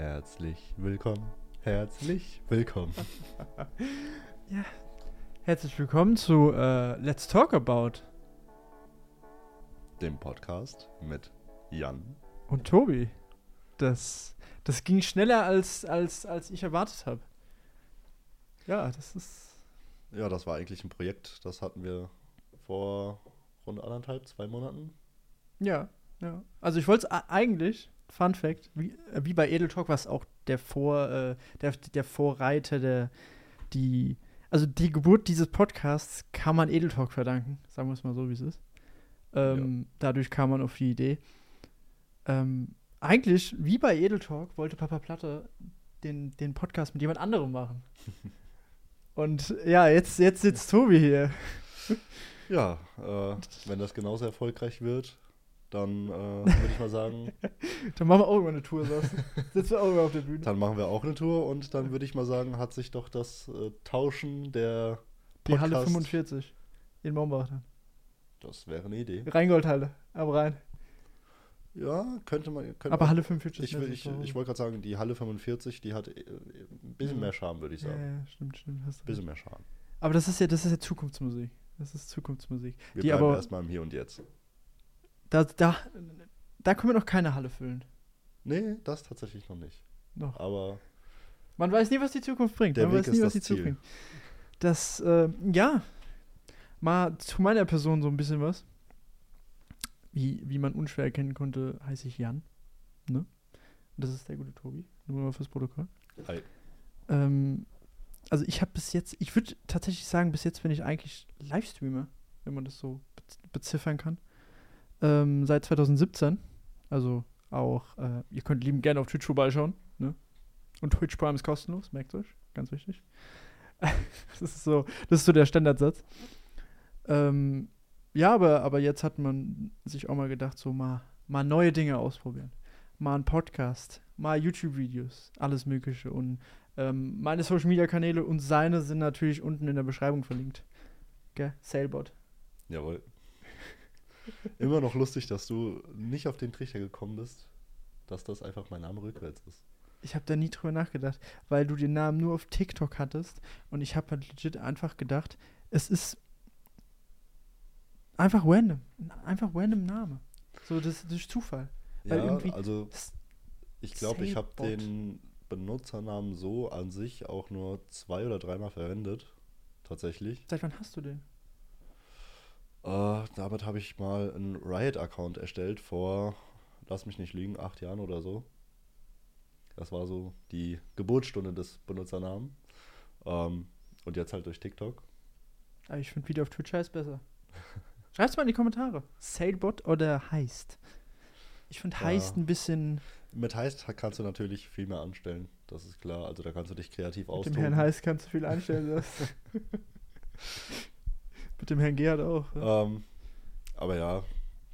Herzlich willkommen, herzlich willkommen. ja, herzlich willkommen zu äh, Let's Talk About. Dem Podcast mit Jan und Tobi. Das, das ging schneller als, als, als ich erwartet habe. Ja, das ist. Ja, das war eigentlich ein Projekt, das hatten wir vor rund anderthalb, zwei Monaten. Ja, ja. Also ich wollte es eigentlich, Fun Fact, wie, äh, wie bei Edel Talk, was auch der Vor, äh, der, der Vorreiter, der, die, also die Geburt dieses Podcasts kann man Edel Talk verdanken, sagen wir es mal so, wie es ist. Ähm, ja. Dadurch kam man auf die Idee. Ähm, eigentlich, wie bei Edel Talk, wollte Papa Platte den, den Podcast mit jemand anderem machen. Und ja, jetzt, jetzt sitzt Tobi hier. Ja, äh, wenn das genauso erfolgreich wird, dann äh, würde ich mal sagen. dann machen wir auch immer eine Tour, sagst Sitzen wir auch immer auf der Bühne. Dann machen wir auch eine Tour und dann würde ich mal sagen, hat sich doch das äh, Tauschen der Podcast Die Halle 45 in Mombach dann. Das wäre eine Idee. Rheingoldhalle, aber rein. Ja, könnte man. Könnte aber man, Halle 45 Ich, ich, ich, ich wollte gerade sagen, die Halle 45, die hat äh, ein bisschen ja. mehr Charme, würde ich sagen. Ja, ja, stimmt, stimmt. Ein bisschen mehr Charme. Aber das ist ja, das ist ja Zukunftsmusik. Das ist Zukunftsmusik. Wir die bleiben aber erstmal im Hier und Jetzt. Da, da, da können wir noch keine Halle füllen. Nee, das tatsächlich noch nicht. Noch. Aber. Man weiß nie, was die Zukunft bringt. Der Man Weg weiß nie, was die Zukunft bringt. Das, äh, ja. Mal zu meiner Person so ein bisschen was. Wie, wie man unschwer erkennen konnte, heiße ich Jan. Ne? Und das ist der gute Tobi. Nur mal fürs Protokoll. Hi. Ähm, also ich habe bis jetzt, ich würde tatsächlich sagen, bis jetzt bin ich eigentlich Livestreamer, wenn man das so beziffern kann. Ähm, seit 2017. Also auch, äh, ihr könnt lieben gerne auf Twitch vorbeischauen. Ne? Und Twitch Prime ist kostenlos, merkt euch, ganz wichtig. das ist so, das ist so der Standardsatz. Ähm, ja, aber, aber jetzt hat man sich auch mal gedacht, so mal, mal neue Dinge ausprobieren. Mal ein Podcast, mal YouTube-Videos, alles Mögliche. Und ähm, meine Social-Media-Kanäle und seine sind natürlich unten in der Beschreibung verlinkt. Gell? Sailbot. Jawohl. Immer noch lustig, dass du nicht auf den Trichter gekommen bist, dass das einfach mein Name rückwärts ist. Ich habe da nie drüber nachgedacht, weil du den Namen nur auf TikTok hattest und ich habe halt legit einfach gedacht, es ist einfach random. Einfach random Name. So, das, das ist Zufall. Ja, also ich glaube, ich habe den Benutzernamen so an sich auch nur zwei oder dreimal verwendet. Tatsächlich. Seit wann hast du den? Äh, damit habe ich mal einen Riot-Account erstellt vor, lass mich nicht lügen, acht Jahren oder so. Das war so die Geburtsstunde des Benutzernamen. Ähm, und jetzt halt durch TikTok. Aber ich finde Video auf Twitch heißt besser. Schreib's mal in die Kommentare. Sailbot oder Heist? Ich finde ja. Heist ein bisschen. Mit Heist kannst du natürlich viel mehr anstellen. Das ist klar. Also da kannst du dich kreativ Mit austoben. Mit dem Herrn Heist kannst du viel anstellen. Mit dem Herrn Gerhard auch. Ja. Ähm, aber ja,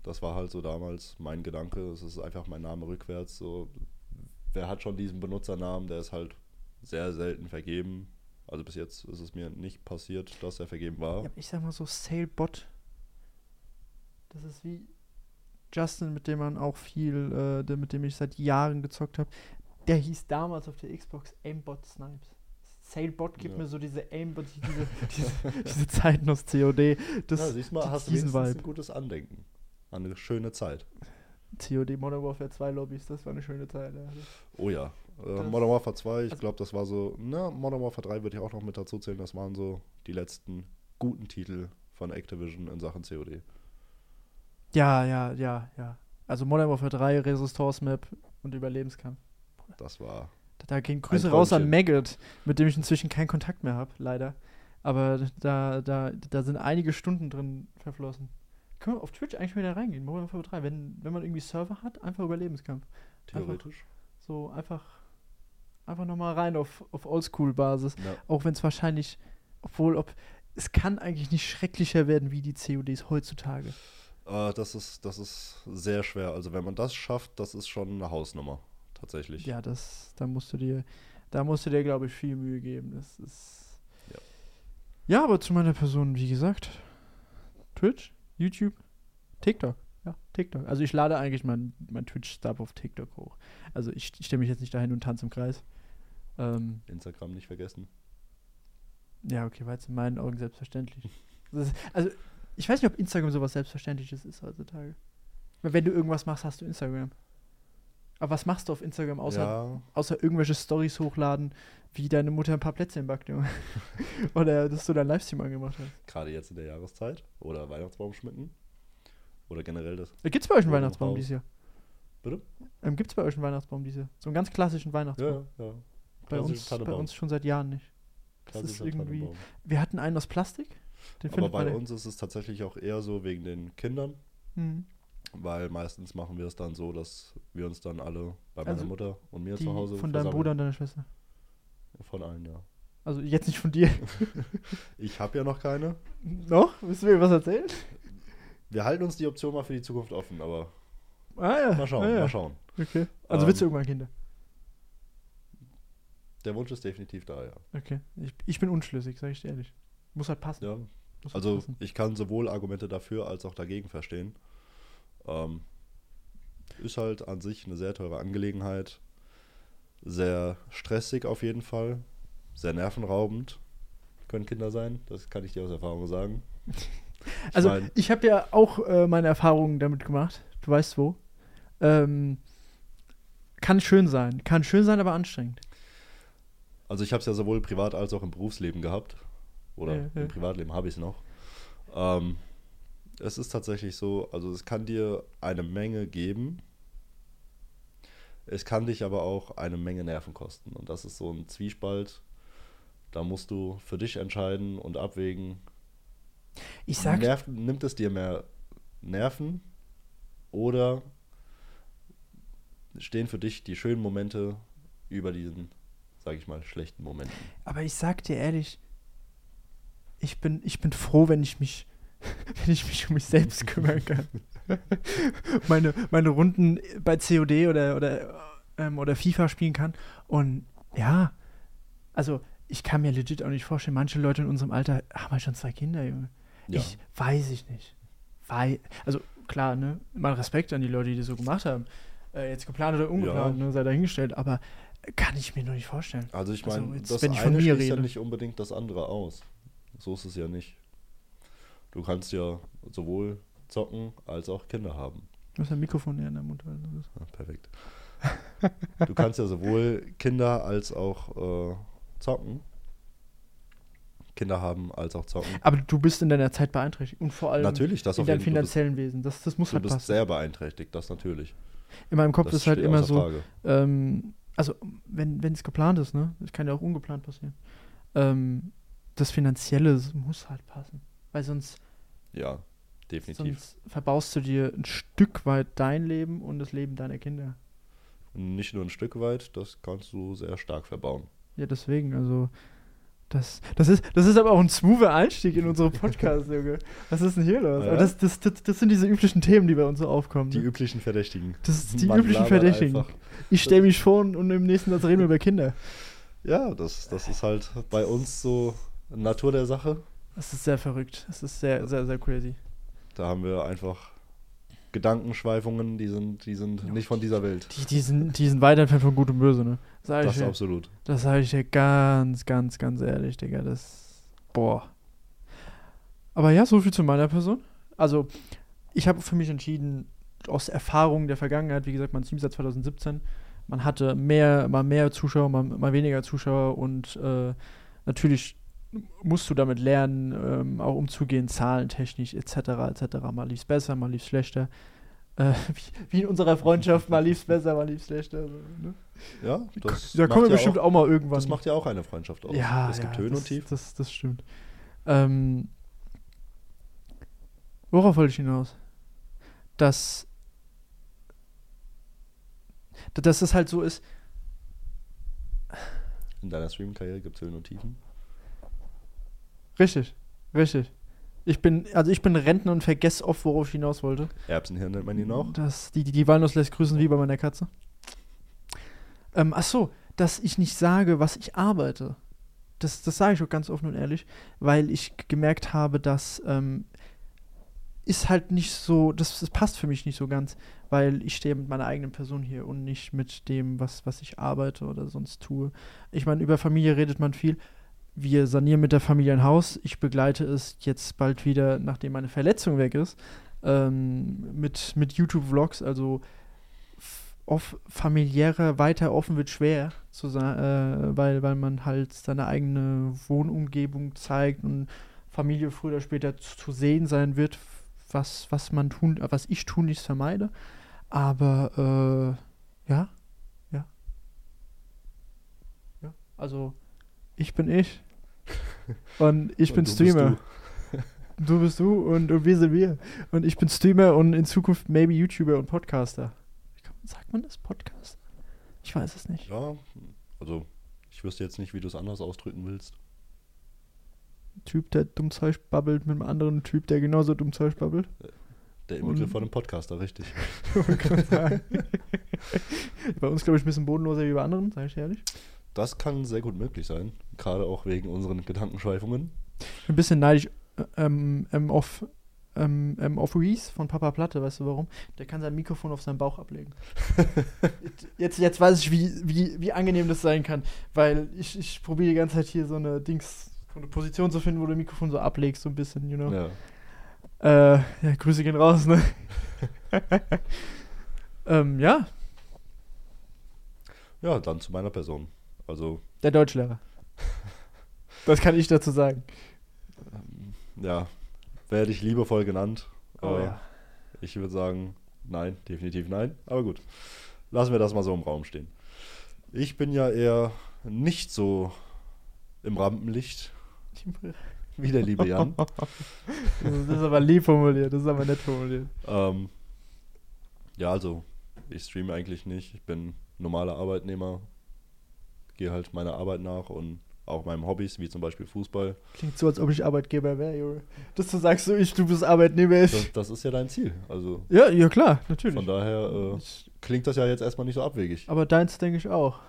das war halt so damals mein Gedanke. Es ist einfach mein Name rückwärts. So, wer hat schon diesen Benutzernamen? Der ist halt sehr selten vergeben. Also bis jetzt ist es mir nicht passiert, dass er vergeben war. Ja, ich sag mal so Salebot. Das ist wie Justin, mit dem man auch viel, äh, mit dem ich seit Jahren gezockt habe. Der hieß damals auf der Xbox Aimbot Snipes. Sailbot gibt ja. mir so diese Aimbot, diese, diese, diese Zeiten aus COD. Das, ja, siehst mal, hast du ein gutes Andenken an eine schöne Zeit. COD Modern Warfare 2 Lobbys, das war eine schöne Zeit. Ja. Oh ja. Äh, Modern Warfare 2, ich also, glaube, das war so, ne, Modern Warfare 3 würde ich auch noch mit dazu zählen, das waren so die letzten guten Titel von Activision in Sachen COD. Ja, ja, ja, ja. Also Modern Warfare 3, Resistance Map und Überlebenskampf. Das war. Da gehen Grüße raus an Maggot, mit dem ich inzwischen keinen Kontakt mehr habe, leider. Aber da, da, da sind einige Stunden drin verflossen. Können wir auf Twitch eigentlich wieder reingehen, Modern Warfare 3, wenn, wenn man irgendwie Server hat, einfach Überlebenskampf. Theoretisch. Einfach, so einfach, einfach nochmal rein auf, auf Oldschool-Basis. Ja. Auch wenn es wahrscheinlich, obwohl, ob, es kann eigentlich nicht schrecklicher werden wie die CODs heutzutage. Äh, das, ist, das ist sehr schwer. Also wenn man das schafft, das ist schon eine Hausnummer, tatsächlich. Ja, das, da musst du dir, da musst du dir, glaube ich, viel Mühe geben. Das ist. Ja. ja, aber zu meiner Person, wie gesagt, Twitch, YouTube, TikTok. Ja, TikTok. Also ich lade eigentlich mein, mein Twitch-Stuff auf TikTok hoch. Also ich, ich stelle mich jetzt nicht dahin und tanze im Kreis. Ähm, Instagram nicht vergessen. ja, okay, war jetzt in meinen Augen selbstverständlich. Ist, also ich weiß nicht, ob Instagram sowas Selbstverständliches ist heutzutage. Weil wenn du irgendwas machst, hast du Instagram. Aber was machst du auf Instagram außer, ja, außer irgendwelche Stories hochladen, wie deine Mutter ein paar Plätzchen backt, Junge? Oder dass du deinen Livestream angemacht hast. gerade jetzt in der Jahreszeit. Oder Weihnachtsbaum schmücken. Oder generell das. Gibt es bei euch einen Weihnachtsbaum dieses Jahr? Bitte? Ähm, Gibt es bei euch einen Weihnachtsbaum dieses Jahr? So einen ganz klassischen Weihnachtsbaum? Ja, ja. bei, uns, bei uns schon seit Jahren nicht. Das ist irgendwie. Tannenbaum. Wir hatten einen aus Plastik. Den Aber bei uns ist es tatsächlich auch eher so wegen den Kindern. Hm. Weil meistens machen wir es dann so, dass wir uns dann alle bei meiner Also Mutter und mir zu Hause von deinem versammeln. Bruder und deiner Schwester. Von allen, ja. Also jetzt nicht von dir. Ich habe ja noch keine. Noch? Willst du mir was erzählen? Wir halten uns die Option mal für die Zukunft offen, aber Ah ja. mal schauen, ah, ja. mal schauen. Okay. Also Ähm, willst du irgendwann Kinder? Der Wunsch ist definitiv da, ja. Okay. Ich, ich bin unschlüssig, sag ich dir ehrlich. Muss halt passen. ja. Muss halt Also passen. ich kann sowohl Argumente dafür als auch dagegen verstehen. Ähm, ist halt an sich eine sehr teure Angelegenheit. Sehr stressig auf jeden Fall. Sehr nervenraubend können Kinder sein. Das kann ich dir aus Erfahrung sagen. Ich Also mein, ich habe ja auch äh, meine Erfahrungen damit gemacht. Du weißt wo. Ähm, kann schön sein. Kann schön sein, aber anstrengend. Also ich habe es ja sowohl privat als auch im Berufsleben gehabt. Oder Ja, ja. im Privatleben habe ich es noch. Ähm, es ist tatsächlich so, also es kann dir eine Menge geben. Es kann dich aber auch eine Menge Nerven kosten. Und das ist so ein Zwiespalt. Da musst du für dich entscheiden und abwägen. Ich sag, Nerv, nimmt es dir mehr Nerven oder stehen für dich die schönen Momente über diesen, sage ich mal, schlechten Momenten? aber ich sag dir ehrlich, ich bin, ich bin froh, wenn ich mich, wenn ich mich um mich selbst kümmern kann. meine, meine Runden bei COD oder, oder, ähm, oder FIFA spielen kann. Und ja, also ich kann mir legit auch nicht vorstellen, manche Leute in unserem Alter haben halt schon zwei Kinder, Junge. Ja. Ich weiß ich nicht. Wei also klar, ne, mal Respekt an die Leute, die das so gemacht haben. Äh, jetzt geplant oder ungeplant, Ja. ne, sei dahingestellt, aber kann ich mir nur nicht vorstellen. Also ich Also meine, jetzt, das wenn ich von eine mir schließt ja nicht unbedingt das andere aus. So ist es ja nicht. Du kannst ja sowohl zocken als auch Kinder haben. Du hast ein Mikrofon näher in der Mund. Also Ja, perfekt. Du kannst ja sowohl Kinder als auch äh, zocken. Kinder haben als auch zocken. Aber du bist in deiner Zeit beeinträchtigt und vor allem Natürlich, das in deinem. Du bist, finanziellen Wesen. Das, das muss du halt bist passen. sehr beeinträchtigt, das natürlich. In meinem Kopf das ist halt immer so, ähm, also wenn es geplant ist, ne, das kann ja auch ungeplant passieren. Ähm, das Finanzielle muss halt passen, weil sonst, Ja, definitiv. sonst verbaust du dir ein Stück weit dein Leben und das Leben deiner Kinder. Nicht nur ein Stück weit, das kannst du sehr stark verbauen. Ja, deswegen, also das, das, ist, das ist aber auch ein smoother Einstieg in unsere Podcast, Junge. Was ist denn hier los? Ja. Das, das, das, das sind diese üblichen Themen, die bei uns so aufkommen. Die ne? üblichen Verdächtigen. Das ist die Man üblichen Verdächtigen. einfach. Ich stelle mich vor und im nächsten Satz reden wir über Kinder. Ja, das, das ist halt bei uns so Natur der Sache. Das ist sehr verrückt. Das ist sehr, sehr, sehr crazy. Da haben wir einfach Gedankenschweifungen, die sind, die sind nicht von dieser Welt. Die, die, sind, die sind weit entfernt von Gut und Böse, ne? Sag ich Das dir. absolut. Das sage ich dir ganz, ganz, ganz ehrlich, Digga. Das. Boah. Aber ja, so viel zu meiner Person. Also, ich habe für mich entschieden, aus Erfahrungen der Vergangenheit, wie gesagt, mein Team seit 2017, man hatte mehr, mal mehr Zuschauer, mal, mal weniger Zuschauer und äh, natürlich musst du damit lernen, ähm, auch umzugehen, zahlentechnisch etc. etc. Mal lief's besser, mal lief's schlechter. Äh, wie, wie in unserer Freundschaft, mal lief's besser, mal lief's schlechter. So, ne? Ja, das, da kommen wir ja bestimmt auch, auch, mal irgendwann. das macht ja auch eine Freundschaft aus. Ja, es gibt ja, Höhen das, und Tiefen. Das, das stimmt. Ähm, worauf wollte ich hinaus? Dass, dass es halt so ist, In deiner Stream-Karriere gibt es Höhen und Tiefen. Richtig, richtig. Ich bin, also ich bin Rentner und vergesse oft, worauf ich hinaus wollte. Erbsenhirn nennt man ihn auch. Das, die, die, die Walnuss lässt grüßen wie bei meiner Katze. Ähm, ach so, dass ich nicht sage, was ich arbeite. Das, das sage ich auch ganz offen und ehrlich, weil ich gemerkt habe, dass ähm, ist halt nicht so, das, das passt für mich nicht so ganz, weil ich stehe mit meiner eigenen Person hier und nicht mit dem, was, was ich arbeite oder sonst tue. Ich meine, über Familie redet man viel. Wir sanieren mit der Familie ein Haus. Ich begleite es jetzt bald wieder, nachdem meine Verletzung weg ist, ähm, mit, mit YouTube-Vlogs. Also auf familiärer weiter offen wird schwer, zu sein, äh, weil, weil man halt seine eigene Wohnumgebung zeigt und Familie früher oder später zu, zu sehen sein wird, was, was man tun, was ich tunlichst vermeide. Aber äh. Ja, also ich bin ich. Und ich bin Und du bist Streamer. Du. bist du und, und wir sind wir. Und ich bin Streamer und in Zukunft maybe YouTuber und Podcaster. Sagt man das? Podcaster? Ich weiß es nicht. Ja, also ich wüsste jetzt nicht, wie du es anders ausdrücken willst. Typ, der dumm Zeug babbelt mit einem anderen Typ, der genauso dumm Zeug babbelt. Der Inbegriff Und- von einem Podcaster, richtig. Bei uns, glaube ich, ein bisschen bodenloser wie bei anderen, sage ich ehrlich. Das kann sehr gut möglich sein. Gerade auch wegen unseren Gedankenschweifungen. Ein bisschen neidisch äh, ähm, ähm, auf, ähm, ähm, auf Reese von Papa Platte, weißt du warum? Der kann sein Mikrofon auf seinen Bauch ablegen. jetzt, jetzt weiß ich, wie, wie, wie angenehm das sein kann, weil ich, ich probiere die ganze Zeit hier so eine Dings, so eine Position zu finden, wo du das Mikrofon so ablegst, so ein bisschen, you know. Ja. Äh, ja, Grüße gehen raus, ne? ähm, ja, ja, dann zu meiner Person. Also, der Deutschlehrer. Das kann ich dazu sagen. ja, werde ich liebevoll genannt. Oh Äh, ja. Ich würde sagen, nein, definitiv nein. Aber gut, lassen wir das mal so im Raum stehen. Ich bin ja eher nicht so im Rampenlicht wie der liebe Jan. Das ist, das ist aber lieb formuliert, das ist aber nett formuliert. ähm, ja, also, ich streame eigentlich nicht. Ich bin normaler Arbeitnehmer, gehe halt meiner Arbeit nach und auch meinen Hobbys, wie zum Beispiel Fußball. Klingt so, als ob ich Arbeitgeber wäre, Junge. Das du sagst, so ich, du bist Arbeitnehmer. Das, das ist ja dein Ziel. Also, Ja, ja klar, natürlich. von daher äh, klingt das ja jetzt erstmal nicht so abwegig. aber deins denke ich auch.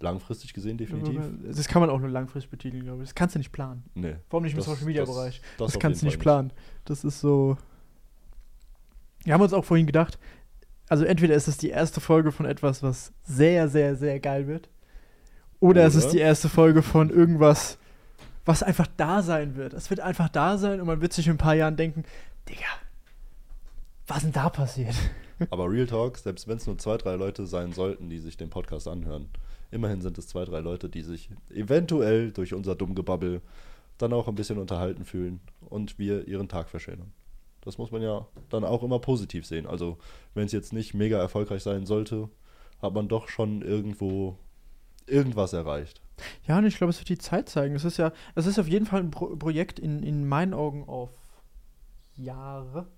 Langfristig gesehen definitiv. Das kann man auch nur langfristig betiteln, glaube ich. Das kannst du nicht planen. Nee. Vor allem nicht im Das- Social Media das- Bereich. Das, Das, kannst du nicht Fall planen. Das ist so. Wir haben uns auch vorhin gedacht, also entweder ist es die erste Folge von etwas, was sehr, sehr, sehr geil wird. Oder, es ist die erste Folge von irgendwas, was einfach da sein wird. Es wird einfach da sein und man wird sich in ein paar Jahren denken, Digga, was denn da passiert? Aber Real Talk, selbst wenn es nur zwei, drei Leute sein sollten, die sich den Podcast anhören, immerhin sind es zwei, drei Leute, die sich eventuell durch unser Dummgebabbel dann auch ein bisschen unterhalten fühlen und wir ihren Tag verschönern. Das muss man ja dann auch immer positiv sehen. Also, wenn es jetzt nicht mega erfolgreich sein sollte, hat man doch schon irgendwo irgendwas erreicht. Ja, und ich glaube, es wird die Zeit zeigen. Es ist ja, es ist auf jeden Fall ein Pro Projekt in, in meinen Augen auf Jahre.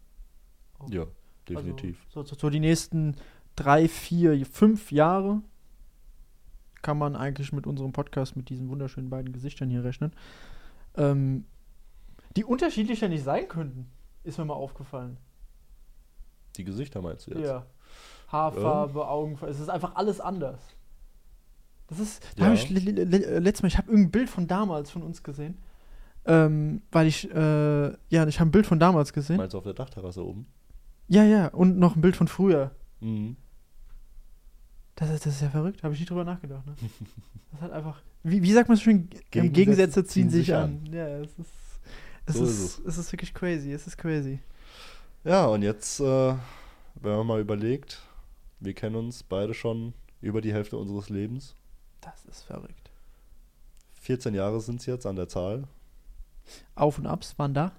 Auf- Ja, definitiv. Also, so, so, so die nächsten drei, vier, fünf Jahre kann man eigentlich mit unserem Podcast mit diesen wunderschönen beiden Gesichtern hier rechnen. Ähm, die unterschiedlicher nicht sein könnten, ist mir mal aufgefallen. Die Gesichter meinst du jetzt? Ja. Haarfarbe, Augenfarbe, es ist einfach alles anders. Das ist, da Ja. habe ich le- le- le- letztes Mal, ich habe irgendein Bild von damals von uns gesehen. Ähm, weil ich, äh, ja, ich habe ein Bild von damals gesehen. Meinst du auf der Dachterrasse oben? Ja, ja, und noch ein Bild von früher. Mhm. Das ist, das ist ja verrückt, habe ich nicht drüber nachgedacht. Ne? Das halt einfach, wie, wie sagt man so schön, Gegensätze Gegensätze, Gegensätze ziehen sich an. Ja, es ist, es, So ist, ist es ist wirklich crazy, es ist crazy. Ja, und jetzt, äh, wenn man mal überlegt, wir kennen uns beide schon über die Hälfte unseres Lebens. Das ist verrückt. 14 Jahre sind es jetzt an der Zahl. Auf und Abs waren da.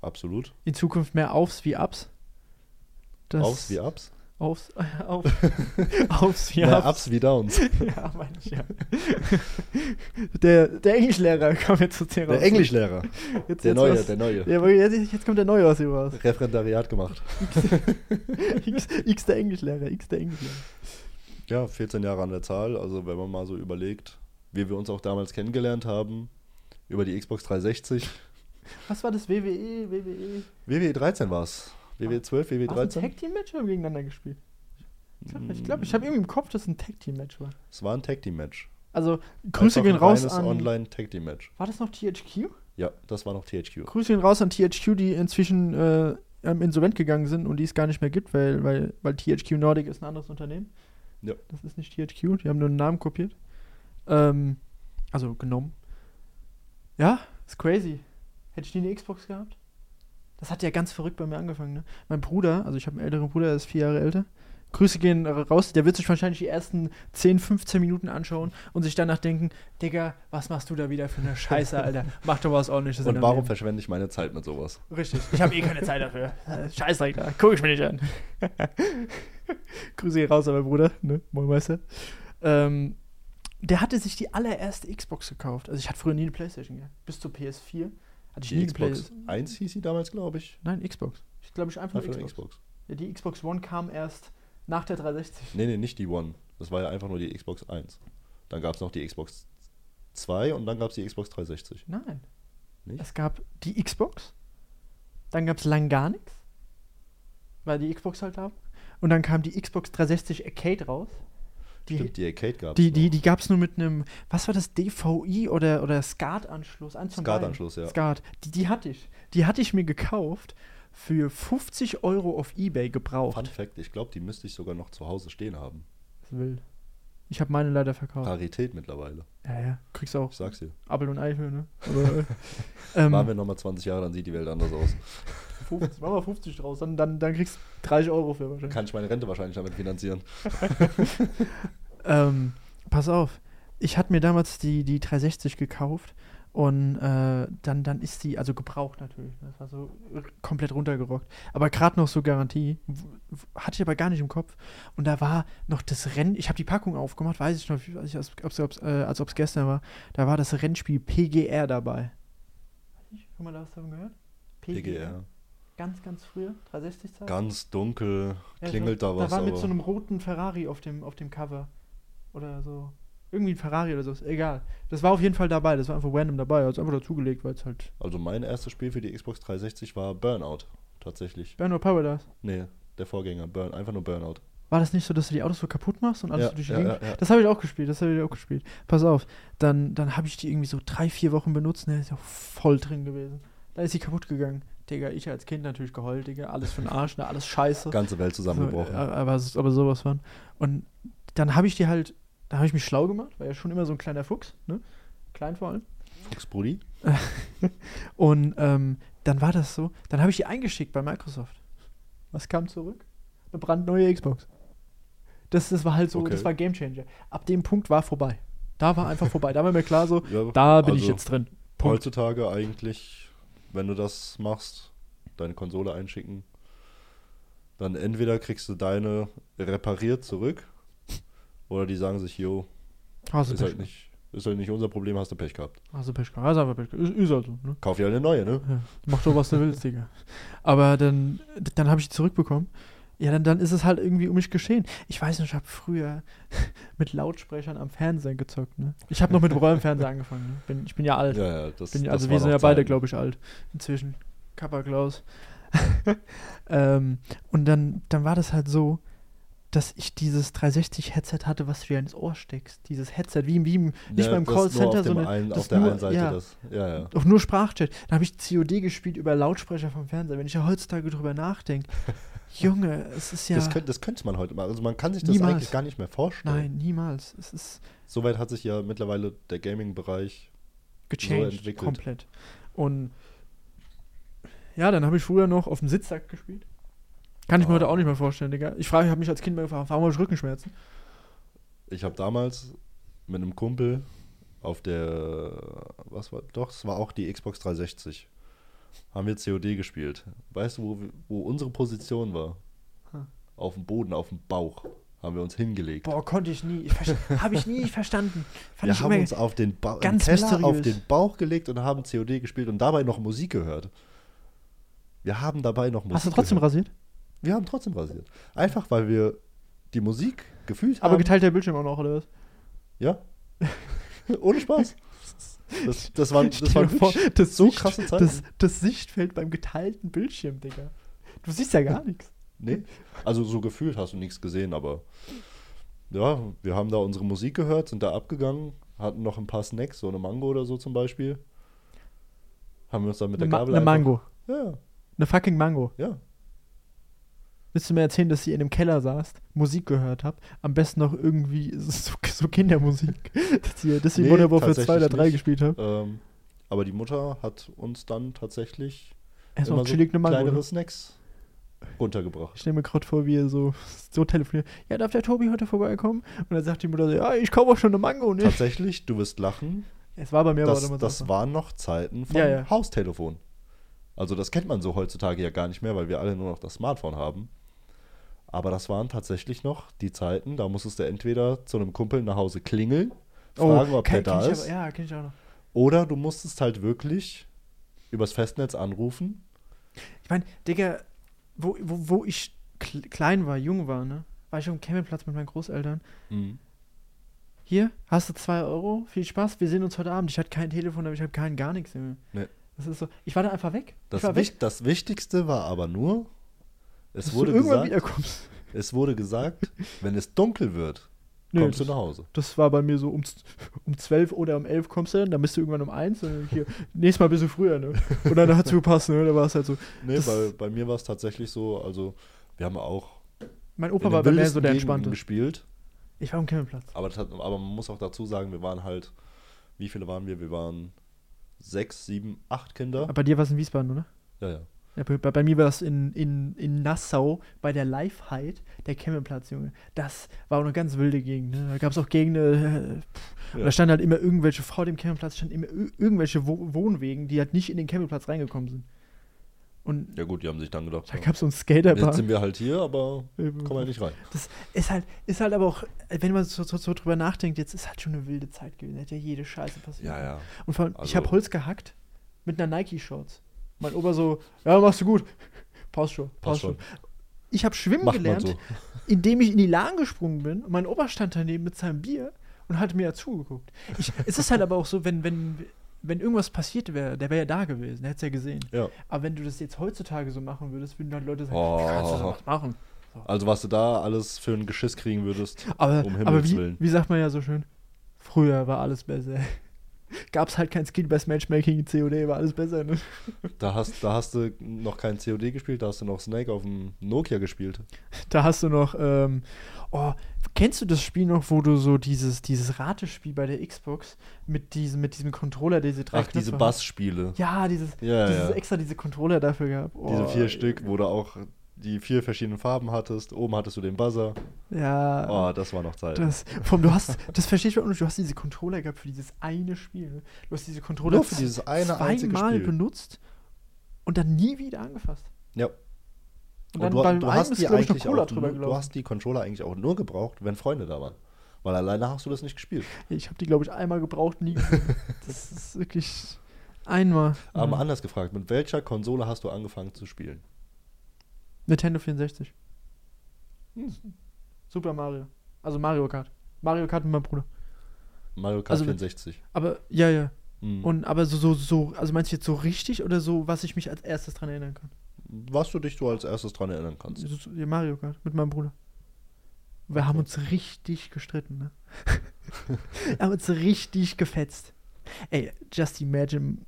Absolut. In Zukunft mehr Aufs wie Abs. Das Aufs wie Ups. Aufs, auf, aufs wie Abs. Ups wie Downs. Ja, meine ich ja. Der, der Englischlehrer kam jetzt zu dir Der Englischlehrer. Jetzt, Der jetzt neue, was- der neue. Ja, jetzt, jetzt kommt der neue aus ihm raus. Referendariat gemacht. X, X der Englischlehrer, X der Englischlehrer. Ja, 14 Jahre an der Zahl. Also wenn man mal so überlegt, wie wir uns auch damals kennengelernt haben, über die Xbox 360. Was war das? WWE, WWE? WWE 13 war es. WWE 12, WWE War es ein 13? Tag Team Match haben wir gegeneinander gespielt? Ich glaube, ich, glaub, ich habe irgendwie im Kopf, dass es ein Tag Team Match war. Es war ein Tag Team Match. Also, Grüße gehen raus an. Online Tag Team Match. War das noch THQ? Ja, das war noch THQ. Grüße gehen raus an THQ, die inzwischen äh, insolvent gegangen sind und die es gar nicht mehr gibt, weil, weil, weil THQ Nordic ist ein anderes Unternehmen. Ja. Das ist nicht THQ, die haben nur einen Namen kopiert. Ähm, also genommen. Ja, ist crazy. Hätte ich nie eine Xbox gehabt? Das hat ja ganz verrückt bei mir angefangen, ne? Mein Bruder, also ich habe einen älteren Bruder, der ist vier Jahre älter. Grüße gehen raus, der wird sich wahrscheinlich die ersten 10, 15 Minuten anschauen und sich danach denken, Digga, was machst du da wieder für eine Scheiße, Alter? Mach doch was ordentliches. Und warum Leben." verschwende ich meine Zeit mit sowas? Richtig. Ich habe eh keine Zeit dafür. Scheißdreck da. Guck ich mir nicht an. Grüße hier raus, aber Bruder, ne? Moin Meister. Ähm, der hatte sich die allererste Xbox gekauft. Also ich hatte früher nie eine Playstation gehabt. Bis zur PS4 hatte ich nie Die eine Xbox Playstation. 1 hieß sie damals, glaube ich. Nein, Xbox. Ich glaube, ich einfach Einfach eine Xbox. Xbox. Ja, die Xbox One kam erst nach der 360. Nee, nee, nicht die One. Das war ja einfach nur die Xbox 1. Dann gab es noch die Xbox 2 und dann gab es die Xbox 360. Nein. Nicht? Es gab die Xbox. Dann gab es lang gar nichts. Weil die Xbox halt da. Und dann kam die Xbox 360 Arcade raus. Die, Stimmt, die Arcade gab es. Die, die, die gab es nur mit einem, was war das, DVI oder, oder SCART-Anschluss? SCART-Anschluss, ja. SCART. Die, die hatte ich. Die hatte ich mir gekauft für 50 Euro auf Ebay gebraucht. Fun Fact, ich glaube, die müsste ich sogar noch zu Hause stehen haben. Das wild. Ich habe meine leider verkauft. Rarität mittlerweile. Ja, ja. Kriegst auch Ich sag's dir. Apfel und Eichel, ne? Aber, ähm, Waren wir nochmal 20 Jahre, dann sieht die Welt anders aus. 50, machen wir 50 draus. Dann, dann, dann kriegst du 30 Euro für wahrscheinlich. Kann ich meine Rente wahrscheinlich damit finanzieren. Ähm, pass auf, ich hatte mir damals die, die 360 gekauft und äh, dann, dann ist die, also gebraucht natürlich, ne? das war so komplett runtergerockt, aber gerade noch so Garantie, hatte ich aber gar nicht im Kopf und da war noch das Rennen, ich habe die Packung aufgemacht, weiß ich noch, weiß ich, als, ob's, ob's, äh, als ob es gestern war, da war das Rennspiel PGR dabei. Haben wir da was davon gehört? PGR. Ganz, ganz früher, 360-Zeit. Ganz dunkel, Ja, klingelt so, da was. Da war mit aber so einem roten Ferrari auf dem, auf dem Cover. Oder so. Irgendwie ein Ferrari oder so. Ist egal. Das war auf jeden Fall dabei. Das war einfach random dabei. Also einfach dazugelegt, weil es halt. also mein erstes Spiel für die Xbox 360 war Burnout. Tatsächlich. Burnout Paradise. Nee, der Vorgänger. Burn, einfach nur Burnout. War das nicht so, dass du die Autos so kaputt machst und alles Ja, so durch die ja, Gegend? ja, ja. Das habe ich auch gespielt. Das habe ich auch gespielt. Pass auf. Dann, dann habe ich die irgendwie so drei, vier Wochen benutzt. Ne, ist ja voll drin gewesen. Da ist sie kaputt gegangen. Digga, ich als Kind natürlich geheult, Digga. Alles für den Arsch, ne? Alles scheiße. Ganze Welt zusammengebrochen. So, äh, aber, aber sowas von. Und dann habe ich die halt, da habe ich mich schlau gemacht, war ja schon immer so ein kleiner Fuchs, ne? Klein vor allem. Fuchs Brudi? Und ähm, dann war das so, dann habe ich die eingeschickt bei Microsoft. Was kam zurück? Eine brandneue Xbox. Das, das war halt so, Okay. das war Gamechanger. Ab dem Punkt war vorbei. Da war einfach vorbei. Da war mir klar so, Ja, da bin ich also jetzt drin. Punkt. Heutzutage eigentlich, wenn du das machst, deine Konsole einschicken, dann entweder kriegst du deine repariert zurück oder die sagen sich, jo, Hast du ist Pech halt, nicht, ist halt nicht unser Problem, hast du Pech gehabt. Hast du Pech gehabt. Hast einfach Pech gehabt. Ist, ist halt so, ne? Kauf dir eine neue, ne? Ja, mach doch, was du willst, Digga. Aber dann, dann habe ich die zurückbekommen. Ja, dann, dann ist es halt irgendwie um mich geschehen. Ich weiß nicht, ich habe früher mit Lautsprechern am Fernseher gezockt. Ne? Ich habe noch mit Röhrenfernseher angefangen. Ne? Bin, ich bin ja alt. Ja, ja, das, bin, das also wir sind ja beide, glaube ich, alt. Inzwischen. Kappa Klaus. ähm, und dann, dann war das halt so, dass ich dieses 360-Headset hatte, was du dir ins Ohr steckst. Dieses Headset, wie, wie im, nicht Ja, mal im das nur Callcenter, sondern einen, das auf der nur- einen Seite ja. das. Ja, ja. auch nur Sprachchat. Dann habe ich COD gespielt über Lautsprecher vom Fernseher. Wenn ich ja heutzutage drüber nachdenke, Junge, es ist ja. Das, könnte, das könnte man heute mal. Also man kann sich das Niemals. eigentlich gar nicht mehr vorstellen. Nein, niemals. Es ist Soweit hat sich ja mittlerweile der Gaming-Bereich gechanged, entwickelt. komplett. Und ja, dann habe ich früher noch auf dem Sitzsack gespielt. Kann ich mir heute auch nicht mehr vorstellen, Digga. Ich frage, ich habe mich als Kind mal gefragt, warum habe ich Rückenschmerzen? Ich habe damals mit einem Kumpel auf der, was war, doch, es war auch die Xbox 360, haben wir COD gespielt. Weißt du, wo, wo unsere Position war? Hm. Auf dem Boden, auf dem Bauch haben wir uns hingelegt. Boah, konnte ich nie. Habe ich nie verstanden. Fand wir haben uns auf den, ba ganz auf den Bauch gelegt und haben COD gespielt und dabei noch Musik gehört. Wir haben dabei noch Musik hast du trotzdem gehört. rasiert? Wir haben trotzdem rasiert. Einfach, weil wir die Musik gefühlt haben. Aber geteilter Bildschirm auch noch, oder was? Ja. Ohne Spaß. Das, das waren, das dir vor, das so Sicht- krasse Zeiten. Das, das Sichtfeld beim geteilten Bildschirm, Digga. Du siehst ja gar nichts. nee, also so gefühlt hast du nichts gesehen, aber ja, wir haben da unsere Musik gehört, sind da abgegangen, hatten noch ein paar Snacks, so eine Mango oder so zum Beispiel. Haben wir uns dann mit der Eine, Ma Gabel eine einfach- Mango. Ja, Eine fucking Mango. ja. Willst du mir erzählen, dass ihr in dem Keller saßt, Musik gehört habt? Am besten noch irgendwie so, so Kindermusik. dass ihr deswegen Nee, Modern Warfare 2 oder tatsächlich 3 nicht. gespielt habt. Ähm, aber die Mutter hat uns dann tatsächlich Erstmal immer so Mango. kleinere ne? Snacks runtergebracht. Ich stelle mir gerade vor, wie ihr so, so telefoniert. Ja, darf der Tobi heute vorbeikommen? Und dann sagt die Mutter so, ja, ich kaufe auch schon eine Mango, ne? Tatsächlich, du wirst lachen, Es war bei mir das, aber damals das waren noch Zeiten von Ja, ja. Haustelefon. Also das kennt man so heutzutage ja gar nicht mehr, weil wir alle nur noch das Smartphone haben. Aber das waren tatsächlich noch die Zeiten, da musstest du entweder zu einem Kumpel nach Hause klingeln, fragen, ob der kenn- da kenn ich ist, Aber, ja, kenn ich auch noch. oder du musstest halt wirklich übers Festnetz anrufen. Ich meine, Digga, wo, wo, wo ich kl klein war, jung war, ne? War ich auf dem Campingplatz mit meinen Großeltern. Mhm. Hier, hast du zwei Euro? Viel Spaß, wir sehen uns heute Abend. Ich hatte kein Telefon, aber ich habe kein gar nichts mehr. Nee. Das ist so. Ich war da einfach weg. Das, Wich das Wichtigste war aber nur, es dass wurde, du irgendwann gesagt, wiederkommst. es wurde gesagt, wenn es dunkel wird, Nö, kommst du das- nach Hause. Das war bei mir so um, um 12 oder um 11 kommst du dann, dann bist du irgendwann um 1 und hier, nächstes Mal bist du früher, ne? Und dann hat es gepasst, ne? Da war es halt so. Nee, bei, bei mir war es tatsächlich so, also wir haben auch Mein in Opa war bei mir so der Entspannte. gespielt, Ich war am Campingplatz. aber, hat, aber man muss auch dazu sagen, wir waren halt, wie viele waren wir? Wir waren sechs, sieben, acht Kinder. Aber bei dir war es in Wiesbaden, oder? Ja, ja. Bei, bei mir war es in, in, in Nassau bei der Live-Hide, der Campingplatz, Junge. Das war auch eine ganz wilde Gegend. Ne? Da gab es auch Gegenden, äh, Ja. da standen halt immer irgendwelche, vor dem Campingplatz standen immer ir- irgendwelche Wo Wohnwegen, die halt nicht in den Campingplatz reingekommen sind. Und Ja gut, die haben sich dann gedacht, da gab es so ein jetzt Skaterbahn. sind wir halt hier, aber kommen wir nicht rein. Das ist halt, ist halt aber auch, wenn man so, so, so drüber nachdenkt, jetzt ist halt schon eine wilde Zeit gewesen. Hätte ja jede Scheiße passiert. Ja, ja. Und vor allem, ich Also- habe Holz gehackt mit einer Nike-Shorts. Mein Opa so, ja, machst du gut. Passt schon, passt Passt schon. schon. Ich habe schwimmen Macht gelernt, so. indem ich in die Lahn gesprungen bin und mein Opa stand daneben mit seinem Bier und hat mir ja zugeguckt. Ich, es ist halt aber auch so, wenn, wenn, wenn irgendwas passiert wäre, der wäre ja da gewesen, der hätte es ja gesehen. Ja. Aber wenn du das jetzt heutzutage so machen würdest, würden halt Leute sagen, Oh. wie kannst du sowas machen? Also was du da alles für ein Geschiss kriegen würdest. Aber, Um aber Himmels wie, Willen. wie sagt man ja so schön, früher war alles besser. Gab es halt kein Skill-Based Matchmaking in COD, war alles besser, ne? Da hast, da hast du noch kein COD gespielt, da hast du noch Snake auf dem Nokia gespielt. Da hast du noch, ähm, oh, kennst du das Spiel noch, wo du so dieses, dieses Ratespiel bei der Xbox mit diesem, mit diesem Controller, diese drei Ach, diese Knöpfe Bassspiele. hast? Ja, dieses, Ja, dieses ja. extra diese Controller dafür gehabt. Oh, Diese vier Stück, wo du auch die vier verschiedenen Farben hattest. Oben hattest du den Buzzer. Ja. Oh, das war noch Zeit. Das, vom, du hast, das verstehe ich auch nicht, du hast diese Controller gehabt für dieses eine Spiel. ne? Du hast diese Controller Nur für dieses eine einzige zweimal Spiel. benutzt und dann nie wieder angefasst. Ja. Und Und dann du, du hast die eigentlich auch drüber nur, du gelaufen. hast die Controller eigentlich auch nur gebraucht, wenn Freunde da waren. Weil alleine hast du das nicht gespielt. Ich habe die, glaube ich, einmal gebraucht, nie. das ist wirklich einmal. Aber Mhm. anders gefragt, mit welcher Konsole hast du angefangen zu spielen? Nintendo 64. Hm. Super Mario. Also Mario Kart. Mario Kart mit meinem Bruder. Mario Kart Also- 64. Aber, ja, ja. Hm. Und aber so, so, so, also meinst du jetzt so richtig oder so, was ich mich als erstes dran erinnern kann? Was du dich so als erstes dran erinnern kannst. So, so, ja, Mario Kart mit meinem Bruder. Wir haben uns richtig gestritten, ne? Wir haben uns richtig gefetzt. Ey, just imagine.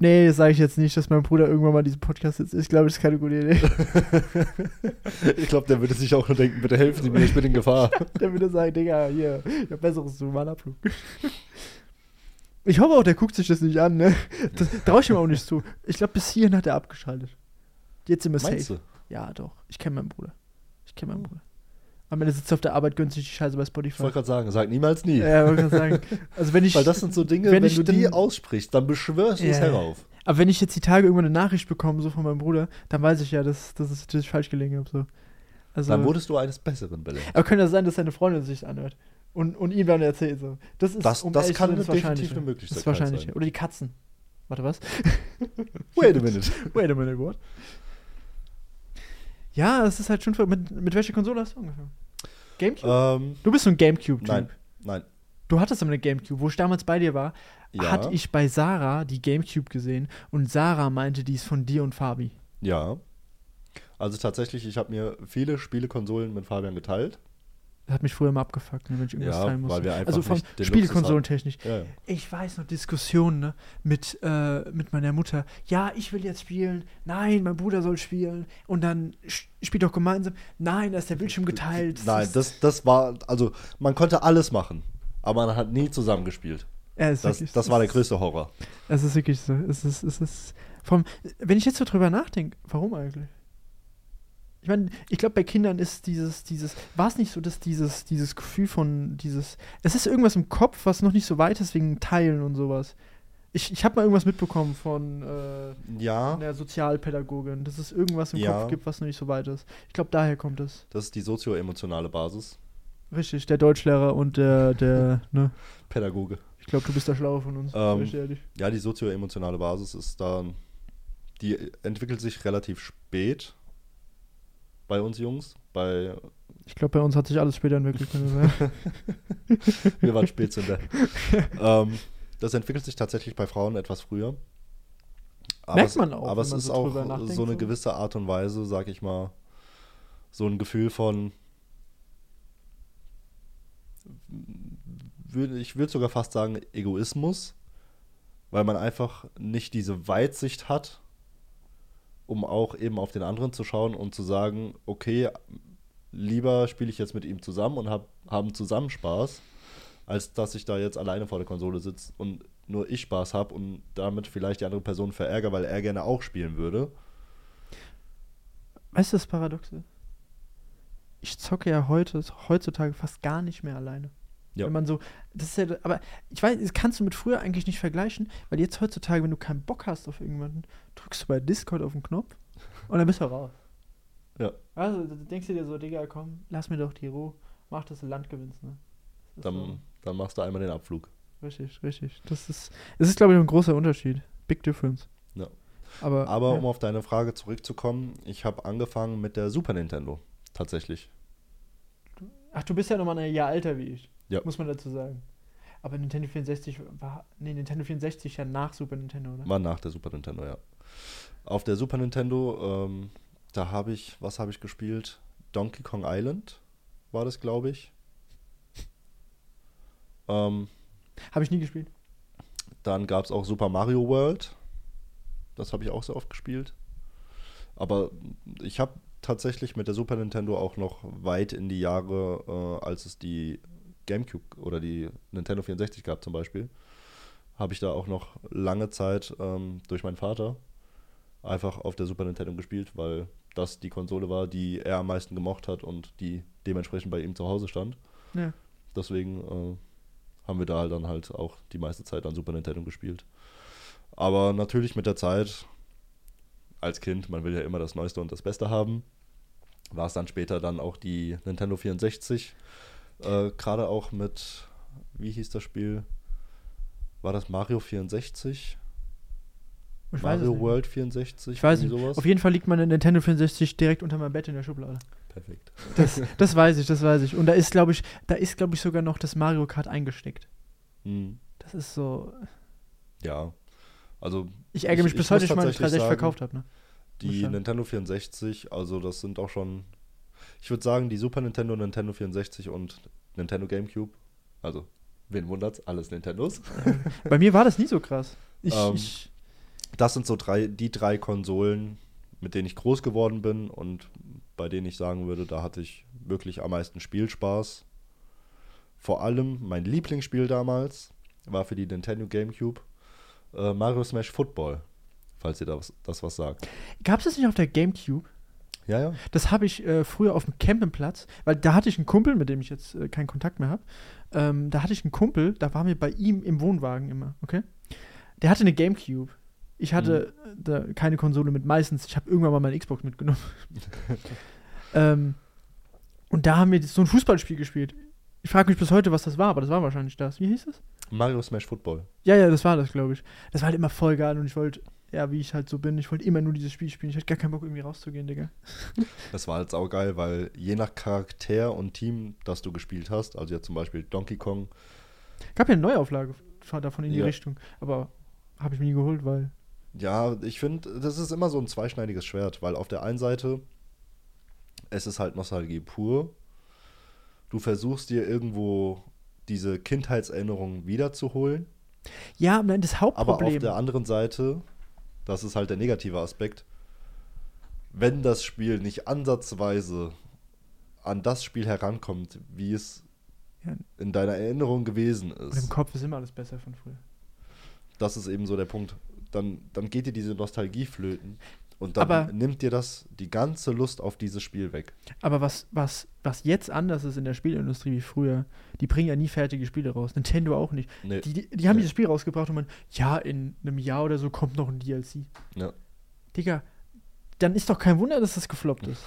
Nee, das sage ich jetzt nicht, dass mein Bruder irgendwann mal diesen Podcast jetzt. Ich glaube, das ist keine gute Idee. ich glaube, der würde sich auch nur denken, bitte helfen Sie mir, ich bin in Gefahr. Der würde sagen, Digga, hier, ich hab besseres zu mal Abflug. Ich hoffe auch, der guckt sich das nicht an, ne? Das traue ich ihm auch nicht zu. Ich glaube, bis hierhin hat er abgeschaltet. Jetzt sind wir Meinst safe. du? Ja, doch. Ich kenne meinen Bruder. Ich kenne meinen Bruder. Am Ende sitzt er auf der Arbeit, gönnt sich die Scheiße bei Ich Spotify. wollte gerade sagen, sag niemals nie. Ja, wollte gerade sagen. Also wenn ich, Weil das sind so Dinge, wenn wenn, ich du die aussprichst, dann beschwörst du es Ja, ja. herauf. aber wenn ich jetzt die Tage irgendwann eine Nachricht bekomme, so von meinem Bruder, dann weiß ich ja, dass, dass, ich, dass ich falsch gelegen habe. So. Also, Dann wurdest du eines Besseren belehrt. aber könnte ja sein, dass seine Freundin sich anhört. Und, und ihm dann erzählt so. Das ist Das- um das kann das definitiv eine Möglichkeit Das ist wahrscheinlich. sein. Oder die Katzen. Warte, was? Wait a minute. Wait a minute, what? Ja, es ist halt schon. Mit, mit welcher Konsole hast du angefangen? Gamecube? ähm, du bist so ein Gamecube-Typ. nein, nein. Du hattest aber eine Gamecube. Wo ich damals bei dir war, Ja, hatte ich bei Sarah die Gamecube gesehen und Sarah meinte, die ist von dir und Fabi. ja. Also tatsächlich, ich habe mir viele Spielekonsolen mit Fabian geteilt. Hat mich früher immer abgefuckt, ne, wenn ich irgendwas Ja, teilen musste. also von Spielkonsolentechnisch. Ja, ja. Ich weiß noch Diskussionen ne, mit, äh, mit meiner Mutter. Ja, ich will jetzt spielen. Nein, mein Bruder soll spielen. Und dann spielt doch gemeinsam. Nein, da ist der Bildschirm geteilt. Nein, das, das war, also man konnte alles machen, aber man hat nie zusammengespielt. Ja, Das, wirklich- das war der größte Horror. Es ist wirklich so. Es ist, es ist. Vom, wenn ich jetzt so drüber nachdenke, warum eigentlich? Ich meine, ich glaube, bei Kindern ist dieses, dieses, war es nicht so, dass dieses, dieses Gefühl von dieses, es ist irgendwas im Kopf, was noch nicht so weit ist wegen Teilen und sowas. Ich, ich habe mal irgendwas mitbekommen von äh, Ja, einer Sozialpädagogin, dass es irgendwas im Ja. Kopf gibt, was noch nicht so weit ist. Ich glaube, daher kommt es. das ist die sozioemotionale Basis. Richtig, der Deutschlehrer und der, der, ne? Pädagoge. Ich glaube, du bist der Schlaue von uns. Ähm, sag ich ehrlich. Ja, die sozioemotionale Basis ist da, die entwickelt sich relativ spät bei uns Jungs. Bei, Ich glaube, bei uns hat sich alles später entwickelt, wir waren Spätzünder. ähm, das entwickelt sich tatsächlich bei Frauen etwas früher. Aber Merkt es, man auch, Aber wenn es ist so auch so eine gewisse Art und Weise, sag ich mal, so ein Gefühl von, ich würde sogar fast sagen, Egoismus, weil man einfach nicht diese Weitsicht hat, um auch eben auf den anderen zu schauen und zu sagen, okay, lieber spiele ich jetzt mit ihm zusammen und hab, haben zusammen Spaß, als dass ich da jetzt alleine vor der Konsole sitze und nur ich Spaß habe und damit vielleicht die andere Person verärgere, weil er gerne auch spielen würde. Weißt du das Paradoxe? Ich zocke ja heute, heutzutage fast gar nicht mehr alleine. Ja. Wenn man so, das ist ja, aber ich weiß, das kannst du mit früher eigentlich nicht vergleichen, weil jetzt heutzutage, wenn du keinen Bock hast auf irgendjemanden, drückst du bei Discord auf den Knopf und dann bist du raus. Ja. Also denkst du dir so, Digga, komm, lass mir doch die Ruhe, mach, dass du Land gewinnst, ne? Das Dann, so, dann machst du einmal den Abflug. richtig, richtig. Das ist, das ist, glaube ich, ein großer Unterschied. Big difference. Ja. Aber, Aber ja. um auf deine Frage zurückzukommen, ich habe angefangen mit der Super Nintendo. Tatsächlich. Ach, du bist ja nochmal ein Jahr älter wie ich. Ja. Muss man dazu sagen. Aber Nintendo 64 war. Nee, Nintendo 64 ja nach Super Nintendo, oder? War nach der Super Nintendo, ja. Auf der Super Nintendo, ähm, da habe ich, was habe ich gespielt? Donkey Kong Island war das, glaube ich. Ähm, Habe ich nie gespielt. dann gab es auch Super Mario World. Das habe ich auch sehr oft gespielt. Aber ich habe tatsächlich mit der Super Nintendo auch noch weit in die Jahre, äh, als es die GameCube oder die Nintendo 64 gab zum Beispiel, habe ich da auch noch lange Zeit ähm, durch meinen Vater einfach auf der Super Nintendo gespielt, weil das die Konsole war, die er am meisten gemocht hat und die dementsprechend bei ihm zu Hause stand. Ja. Deswegen äh, haben wir da halt dann halt auch die meiste Zeit an Super Nintendo gespielt. Aber natürlich mit der Zeit, als Kind, man will ja immer das Neueste und das Beste haben, war es dann später dann auch die Nintendo 64. Äh, Gerade auch mit, wie hieß das Spiel? War das Mario 64? Ich Mario. World 64? Ich weiß nicht. sowas? Auf jeden Fall liegt meine Nintendo 64 direkt unter meinem Bett in der Schublade. Perfekt. Das, das weiß ich, das weiß ich. Und da ist, glaube ich, da ist, glaube ich, sogar noch das Mario Kart eingesteckt. Hm, Das ist so. ja. Also Ich ärgere mich Ich- bis ich heute, dass ich meine tatsächlich 360 sagen, verkauft habe, ne? Die. Nintendo 64, also das sind auch schon, ich würde sagen, die Super Nintendo, Nintendo 64 und Nintendo GameCube, also wen wundert's, alles Nintendos. Bei mir war das nie so krass. Ich, Ähm, ich Das sind so drei, die drei Konsolen, mit denen ich groß geworden bin und bei denen ich sagen würde, da hatte ich wirklich am meisten Spielspaß. Vor allem mein Lieblingsspiel damals war für die Nintendo GameCube äh, Mario Smash Football, falls ihr das, das was sagt. Gab es das nicht auf der Gamecube? Ja, ja. Das habe ich äh, früher auf dem Campingplatz, weil da hatte ich einen Kumpel, mit dem ich jetzt äh, keinen Kontakt mehr habe. Ähm, da hatte ich einen Kumpel, da waren wir bei ihm im Wohnwagen immer, okay? Der hatte eine Gamecube. Ich hatte äh, da keine Konsole mit meistens. Ich habe irgendwann mal meine Xbox mitgenommen. ähm, und da haben wir so ein Fußballspiel gespielt. Ich frage mich bis heute, was das war, aber das war wahrscheinlich das. Wie hieß es? Mario Smash Football. Ja, ja, das war das, glaube ich. Das war halt immer voll geil und ich wollte, ja, wie ich halt so bin, ich wollte immer nur dieses Spiel spielen. Ich hatte gar keinen Bock, irgendwie rauszugehen, Digga. Das war halt saugeil, weil je nach Charakter und Team, das du gespielt hast, also jetzt zum Beispiel Donkey Kong, Gab ja eine Neuauflage davon in die Ja. Richtung, aber habe ich mir nie geholt, weil. ja, ich finde, das ist immer so ein zweischneidiges Schwert, weil auf der einen Seite, es ist halt Nostalgie pur du versuchst dir irgendwo diese Kindheitserinnerungen wiederzuholen. Ja, nein, das Aber auf Hauptproblem. der anderen Seite, das ist halt der negative Aspekt, wenn das Spiel nicht ansatzweise an das Spiel herankommt, wie es Ja. in deiner Erinnerung gewesen Und im ist, Kopf ist immer alles besser von früher. das ist eben so der Punkt. Dann, dann geht dir diese Nostalgie flöten und dann Aber- nimmt dir das die ganze Lust auf dieses Spiel weg. Aber was, was, was jetzt anders ist in der Spielindustrie wie früher, die bringen ja nie fertige Spiele raus. Nintendo auch nicht. Nee. Die, die, die haben Nee. dieses Spiel rausgebracht und man, ja, in einem Jahr oder so kommt noch ein DLC. Ja. Digga, dann ist doch kein Wunder, dass das gefloppt ist.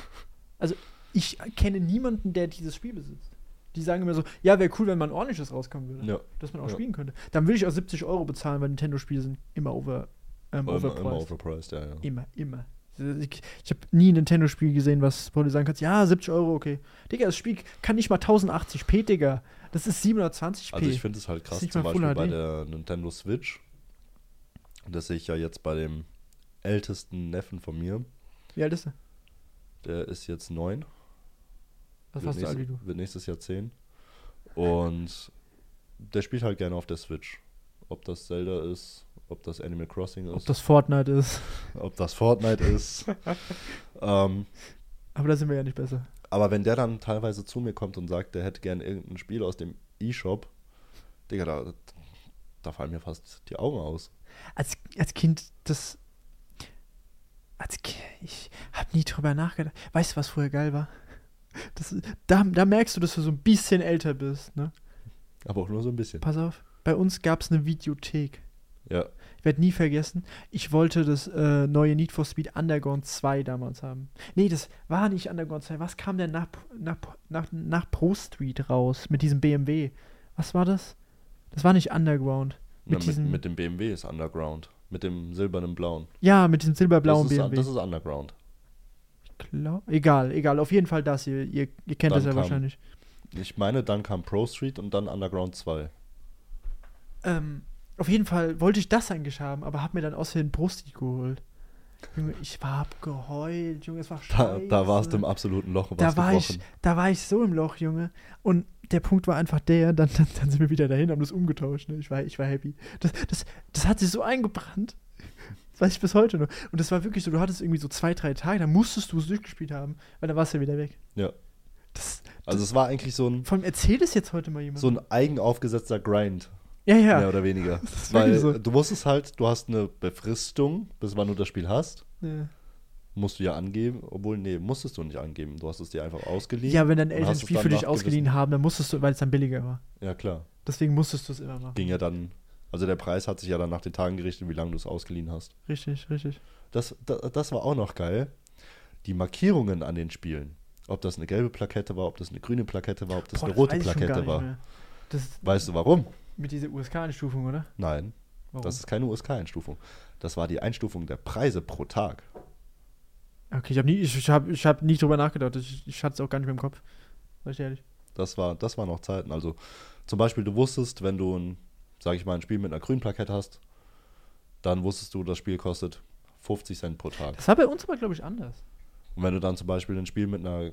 Also, ich kenne niemanden, der dieses Spiel besitzt. Die sagen immer so, ja, wäre cool, wenn man ordentliches rauskommen würde. Ja. Dass man auch Ja. spielen könnte. Dann würde ich auch 70 Euro bezahlen, weil Nintendo-Spiele sind immer over, ähm, Immer, overpriced. immer overpriced, ja, ja. Immer, immer. Ich, ich habe nie ein Nintendo-Spiel gesehen, was, wo du sagen kannst, ja, 70 Euro, okay. Digga, das Spiel kann nicht mal 1080p, Digga. Das ist 720p. Also ich finde es halt krass, zum Beispiel bei HD. der Nintendo Switch. Das sehe ich ja jetzt bei dem ältesten Neffen von mir. Wie alt ist er? Der ist jetzt neun. Was hast du alt wie du? wird nächstes Jahr zehn. Und der spielt halt gerne auf der Switch. Ob das Zelda ist, ob das Animal Crossing ist, Ob das Fortnite ist. ob das Fortnite ist. ähm, Aber da sind wir ja nicht besser. aber wenn der dann teilweise zu mir kommt und sagt, der hätte gerne irgendein Spiel aus dem E-Shop, Digga, da, da fallen mir fast die Augen aus. Als, als Kind, das. Als Ki- ich habe nie drüber nachgedacht. Weißt du, was früher geil war? Das, da, da merkst du, dass du so ein bisschen älter bist, ne? Aber auch nur so ein bisschen. Pass auf. Bei uns gab es eine Videothek. Ja, Ich werde nie vergessen, ich wollte das äh, neue Need for Speed Underground 2 damals haben. Nee, das war nicht Underground 2. Was kam denn nach, nach, nach, nach Pro Street raus mit diesem BMW? Was war das? Das war nicht Underground. Na, Mit mit, diesem- mit dem BMW ist Underground. Mit dem silbernen Blauen. Ja, mit diesem silberblauen das ist, BMW. Das ist Underground. Klar. Egal, egal. Auf jeden Fall das hier. Ihr, ihr kennt das Dann ja kam- wahrscheinlich. Ich meine, dann kam Pro Street und dann Underground 2. Ähm, auf jeden Fall wollte ich das eigentlich haben, aber hab mir dann aus Pro Street geholt. Junge, ich war abgeheult, Junge, es war Da, scheiße. da warst du im absoluten Loch. da war ich, gebrochen. da war ich so im Loch, Junge. Und der Punkt war einfach der, dann, dann, dann sind wir wieder dahin, haben das umgetauscht. Ne? Ich, war, ich war happy. Das, das, das hat sich so eingebrannt. Das weiß ich bis heute noch. Und das war wirklich so, du hattest irgendwie so zwei, drei Tage, dann musstest du es durchgespielt haben, weil dann warst du ja wieder weg. Ja. Das, Also es war eigentlich so ein, vor allem erzählt es jetzt heute mal jemand. so ein eigen aufgesetzter Grind, ja, ja. mehr oder weniger. Das Weil so. du wusstest halt, du hast eine Befristung, bis wann du das Spiel hast. ja. Musst du ja angeben, obwohl, nee, musstest du nicht angeben. Du hast es dir einfach ausgeliehen. Ja, wenn deine Eltern es Spiel für dich ausgeliehen haben, dann musstest du, weil es dann billiger war. Ja, klar. Deswegen musstest du es immer machen. Ging ja dann, also der Preis hat sich ja dann nach den Tagen gerichtet, wie lange du es ausgeliehen hast. Richtig, richtig. Das, das, das war auch noch geil. Die Markierungen an den Spielen. Ob das eine gelbe Plakette war, ob das eine grüne Plakette war, ob das Boah, eine rote Plakette war. Das Weißt du warum? Mit dieser USK-Einstufung, oder? Nein, Warum? das ist keine USK-Einstufung. Das war die Einstufung der Preise pro Tag. Okay, ich habe nie, ich, ich hab, ich hab nie drüber nachgedacht. Ich, ich hatte es auch gar nicht mehr im Kopf. Sag ich ehrlich. Das war, das waren noch Zeiten. Also zum Beispiel, du wusstest, wenn du ein, sag ich mal, ein Spiel mit einer grünen Plakette hast, dann wusstest du, das Spiel kostet 50 Cent pro Tag. Das war bei uns aber, glaube ich, anders. Und wenn du dann zum Beispiel ein Spiel mit einer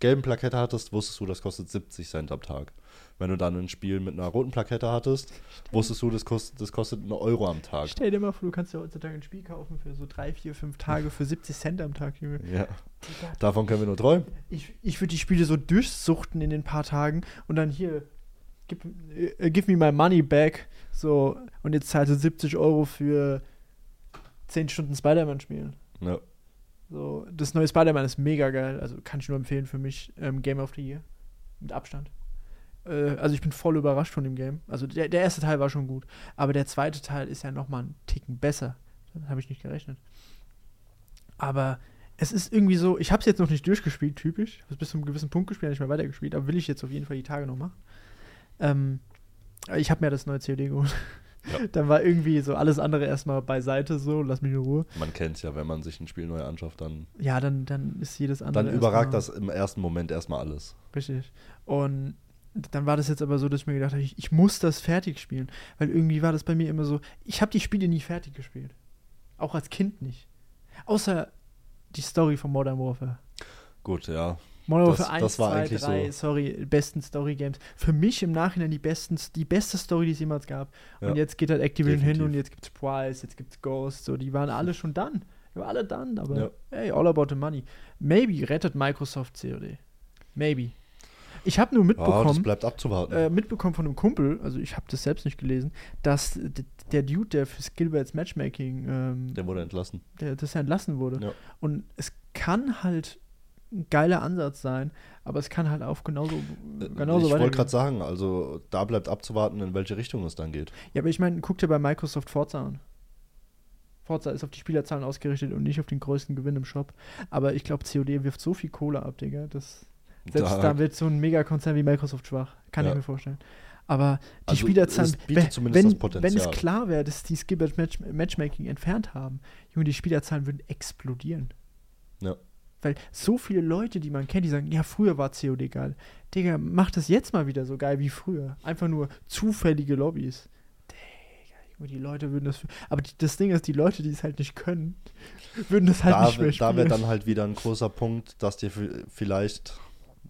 gelben Plakette hattest, wusstest du, das kostet 70 Cent am Tag. Wenn du dann ein Spiel mit einer roten Plakette hattest, wusstest du, das kostet, das kostet einen Euro am Tag. Stell dir mal vor, du kannst ja heutzutage ein Spiel kaufen für so drei, vier, fünf Tage für 70 Cent am Tag, Junge. Ja, davon können wir nur träumen. Ich, ich würde die Spiele so durchsuchten in den paar Tagen und dann hier, gib, äh, give me my money back. So, und jetzt zahlst du 70 Euro für 10 Stunden Spider-Man spielen. Ja. So, das neue Spider-Man ist mega geil. Also kann ich nur empfehlen für mich. Ähm, Game of the Year. Mit Abstand. Äh, also ich bin voll überrascht von dem Game. Also der, der erste Teil war schon gut. Aber der zweite Teil ist ja nochmal einen Ticken besser. Damit habe ich nicht gerechnet. Aber es ist irgendwie so, ich habe es jetzt noch nicht durchgespielt, typisch. Ich habe es bis zu einem gewissen Punkt gespielt, nicht mehr weitergespielt, aber will ich jetzt auf jeden Fall die Tage noch machen. Ähm, ich habe mir das neue COD geholt. Ja. Dann war irgendwie so alles andere erstmal beiseite, so, lass mich in Ruhe. Man kennt es ja, wenn man sich ein Spiel neu anschafft, dann, Ja, dann, dann ist jedes andere. dann überragt das im ersten Moment erstmal alles. Richtig. Und dann war das jetzt aber so, dass ich mir gedacht habe, ich, ich muss das fertig spielen. Weil irgendwie war das bei mir immer so, ich habe die Spiele nie fertig gespielt. Auch als Kind nicht. Außer die Story von Modern Warfare. Gut, ja. Modern Das- Warfare 1, das war 2, eigentlich 3, so. sorry, besten Story-Games. Für mich im Nachhinein die besten, die beste Story, die es jemals gab. Ja. Und jetzt geht halt Activision hin Definitiv. und jetzt gibt's Price, jetzt gibt's Ghost, so, die waren alle schon done. Die waren alle done, aber Ja. hey, all about the money. Maybe rettet Microsoft COD. Maybe. Ich habe nur Ja, das mitbekommen, bleibt abzuwarten. äh, mitbekommen von einem Kumpel, also ich habe das selbst nicht gelesen, dass der Dude, der für Skillbats Matchmaking, ähm, Der wurde entlassen. der, dass er entlassen wurde. Ja. Und es kann halt ein geiler Ansatz sein, aber es kann halt auch genauso, Äh, genauso ich wollte gerade sagen, also da bleibt abzuwarten, in welche Richtung es dann geht. Ja, aber ich meine, guck dir bei Microsoft Forza an. Forza ist auf die Spielerzahlen ausgerichtet und nicht auf den größten Gewinn im Shop. Aber ich glaube, COD wirft so viel Kohle ab, Digga. Das, selbst da, Da- wird so ein Megakonzern wie Microsoft schwach. Kann Ja. ich mir vorstellen. Aber die Also, Spielerzahlen, wenn, zumindest wenn, das Potenzial. wenn es klar wäre, dass die Skillbert Match, Matchmaking entfernt haben, Junge, die Spielerzahlen würden explodieren. Ja. Weil so viele Leute, die man kennt, die sagen, ja, früher war COD geil. Digga, mach das jetzt mal wieder so geil wie früher. Einfach nur zufällige Lobbys. Digga, die Leute würden das. Aber die, das Ding ist, die Leute, die es halt nicht können, würden das halt da nicht mehr wär- da spielen. wäre dann halt wieder ein großer Punkt, dass dir vi- vielleicht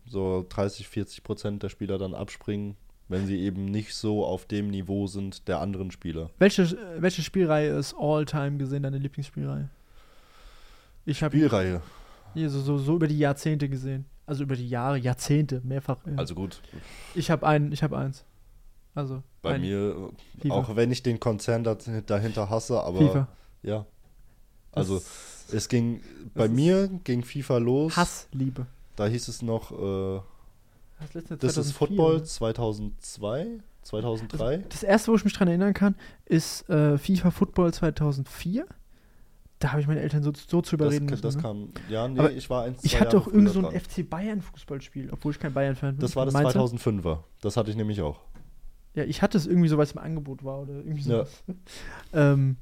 so 30, 40 Prozent der Spieler dann abspringen, wenn sie eben nicht so auf dem Niveau sind der anderen Spieler. welche, welche Spielreihe ist all-time gesehen, deine Lieblingsspielreihe? Ich habe Spielreihe. Hier so, so, so über die Jahrzehnte gesehen. Also über die Jahre, Jahrzehnte, mehrfach. ja. Also gut, ich habe ein, ich habe eins. Also bei ein mir, FIFA. auch wenn ich den Konzern da, dahinter hasse, aber FIFA. ja. Also Das- es ging, bei mir ging FIFA los. Hass, Liebe. Da hieß es noch, äh, Das, letzte das ist 2004, Football oder? 2002, 2003. Das erste, wo ich mich dran erinnern kann, ist äh, FIFA Football 2004. Da habe ich meine Eltern so, so zu überreden das, müssen. das ne? kam, ja, nee, Aber ich war eins, ich hatte Jahre auch irgend so ein. FC Bayern Fußballspiel, obwohl ich kein Bayern-Fan bin. Das war das Mainzer. 2005er. Das hatte ich nämlich auch. Ja, ich hatte es irgendwie so, weil es im Angebot war oder irgendwie Ja. sowas. ähm,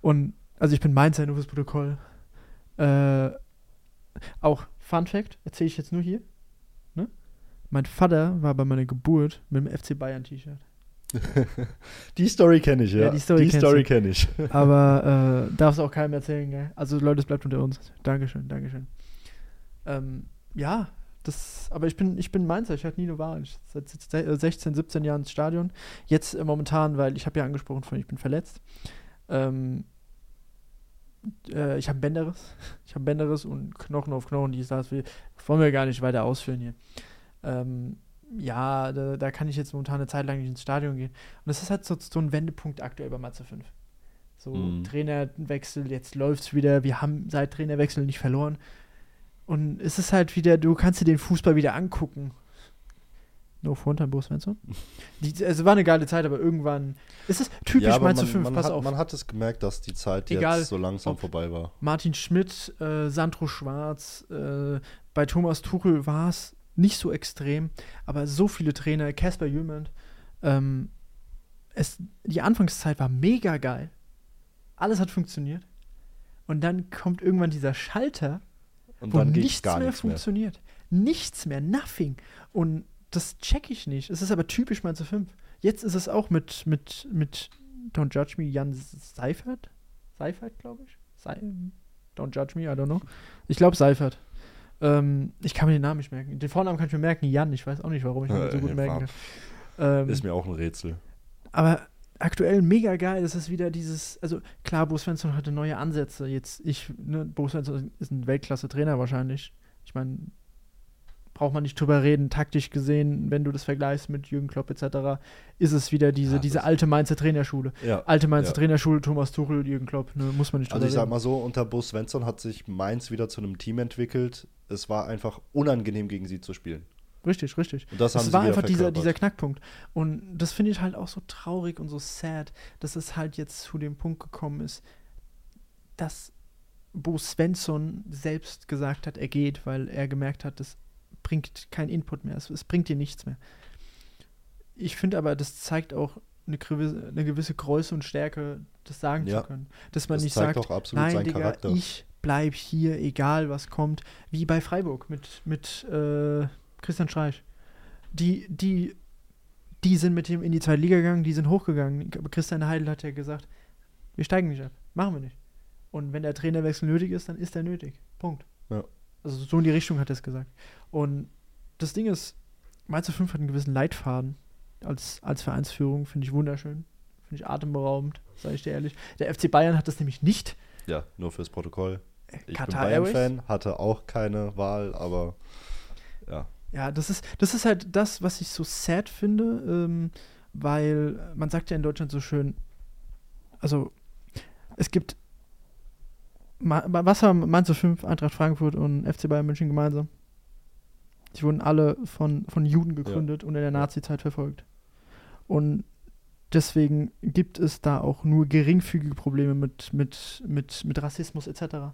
und, also ich bin Mainzer, nur fürs Protokoll. Äh, auch Fun Fact, erzähle ich jetzt nur hier. Ne? Mein Vater war bei meiner Geburt mit dem FC Bayern T-Shirt. Die Story kenne ich, ja. Ja, die Story Story kenne ich. Aber äh, darf es auch keinem erzählen, gell? Also Leute, es bleibt unter uns. Dankeschön, Dankeschön. Ähm, ja, das, aber ich bin, ich bin Mainzer, ich hatte nie eine Wahl. Ich seit se- äh, 16, 17 Jahren ins Stadion. Jetzt äh, momentan, weil ich habe ja angesprochen von, ich bin verletzt. Ähm, äh, ich habe Bänderriss. Ich habe Bänderriss und Knochen auf Knochen, die das will, wollen wir gar nicht weiter ausführen hier. Ähm, ja, da, da kann ich jetzt momentan eine Zeit lang nicht ins Stadion gehen. Und das ist halt so, so ein Wendepunkt aktuell bei Matze 5. So Mhm. Trainerwechsel, jetzt läuft's wieder. Wir haben seit Trainerwechsel nicht verloren. Und es ist halt wieder, du kannst dir den Fußball wieder angucken. No front an Bo Svensson. Die, also war eine geile Zeit, aber irgendwann ist es typisch ja, Mainz zu man, 5, man, pass hat, auf. man hat es gemerkt, dass die Zeit Egal, jetzt so langsam vorbei war. Martin Schmidt, äh, Sandro Schwarz, äh, bei Thomas Tuchel war es nicht so extrem, aber so viele Trainer, Casper Jümmend, ähm, es, die Anfangszeit war mega geil. Alles hat funktioniert. Und dann kommt irgendwann dieser Schalter, Und wo nichts mehr nichts mehr. funktioniert. Nichts mehr, nothing. Und das check ich nicht. Es ist aber typisch Mainz 5. Jetzt ist es auch mit, mit, mit Don't Judge Me, Jan Seifert? Seifert, glaube ich. Sei, don't Judge Me, I don't know. Ich glaube Seifert. Ähm, ich kann mir den Namen nicht merken. Den Vornamen kann ich mir merken, Jan. Ich weiß auch nicht, warum ich mir den so gut Äh, merken kann. Ähm, Ist mir auch ein Rätsel. aber aktuell mega geil. Das ist wieder dieses, also klar, Bo Svensson hatte neue Ansätze. Jetzt, ich, ne, Bo Svensson ist ein Weltklasse-Trainer wahrscheinlich. Ich meine, braucht man nicht drüber reden, taktisch gesehen, wenn du das vergleichst mit Jürgen Klopp etc., ist es wieder diese, Ja, diese das- alte Mainzer Trainerschule. Ja. Alte Mainzer Ja. Trainerschule, Thomas Tuchel, Jürgen Klopp, ne, muss man nicht drüber Also ich sag reden. mal so, unter Bo Svensson hat sich Mainz wieder zu einem Team entwickelt. Es war einfach unangenehm, gegen sie zu spielen. Richtig, richtig. Und das haben Es sie war einfach dieser, dieser Knackpunkt. Und das finde ich halt auch so traurig und so sad, dass es halt jetzt zu dem Punkt gekommen ist, dass Bo Svensson selbst gesagt hat, er geht, weil er gemerkt hat, das bringt keinen Input mehr, es, es bringt dir nichts mehr. Ich finde aber, das zeigt auch eine gewisse, eine gewisse Größe und Stärke, das sagen Ja. zu können. Dass man das nicht sagt, nein, Digga, Charakter. ich bleib hier, egal was kommt. Wie bei Freiburg mit, mit äh, Christian Streich. Die, die, die sind mit ihm in die zweite Liga gegangen, die sind hochgegangen. Aber Christian Heidel hat ja gesagt, wir steigen nicht ab. Machen wir nicht. Und wenn der Trainerwechsel nötig ist, dann ist er nötig. Punkt. Ja. Also so in die Richtung hat er es gesagt. Und das Ding ist, Mainz 05 hat einen gewissen Leitfaden als, als Vereinsführung, finde ich wunderschön. Finde ich atemberaubend, sage ich dir ehrlich. Der FC Bayern hat das nämlich nicht. Ja, nur fürs Protokoll. Ich Qatar bin? Bayern-Fan, hatte auch keine Wahl, aber ja. Ja, das ist, das ist halt das, was ich so sad finde, ähm, weil man sagt ja in Deutschland so schön, also es gibt, Ma was haben Mainz 05, Eintracht Frankfurt und FC Bayern München gemeinsam? Die wurden alle von, von Juden gegründet und in der Nazi-Zeit verfolgt. Und deswegen gibt es da auch nur geringfügige Probleme mit, mit, mit, mit Rassismus etc.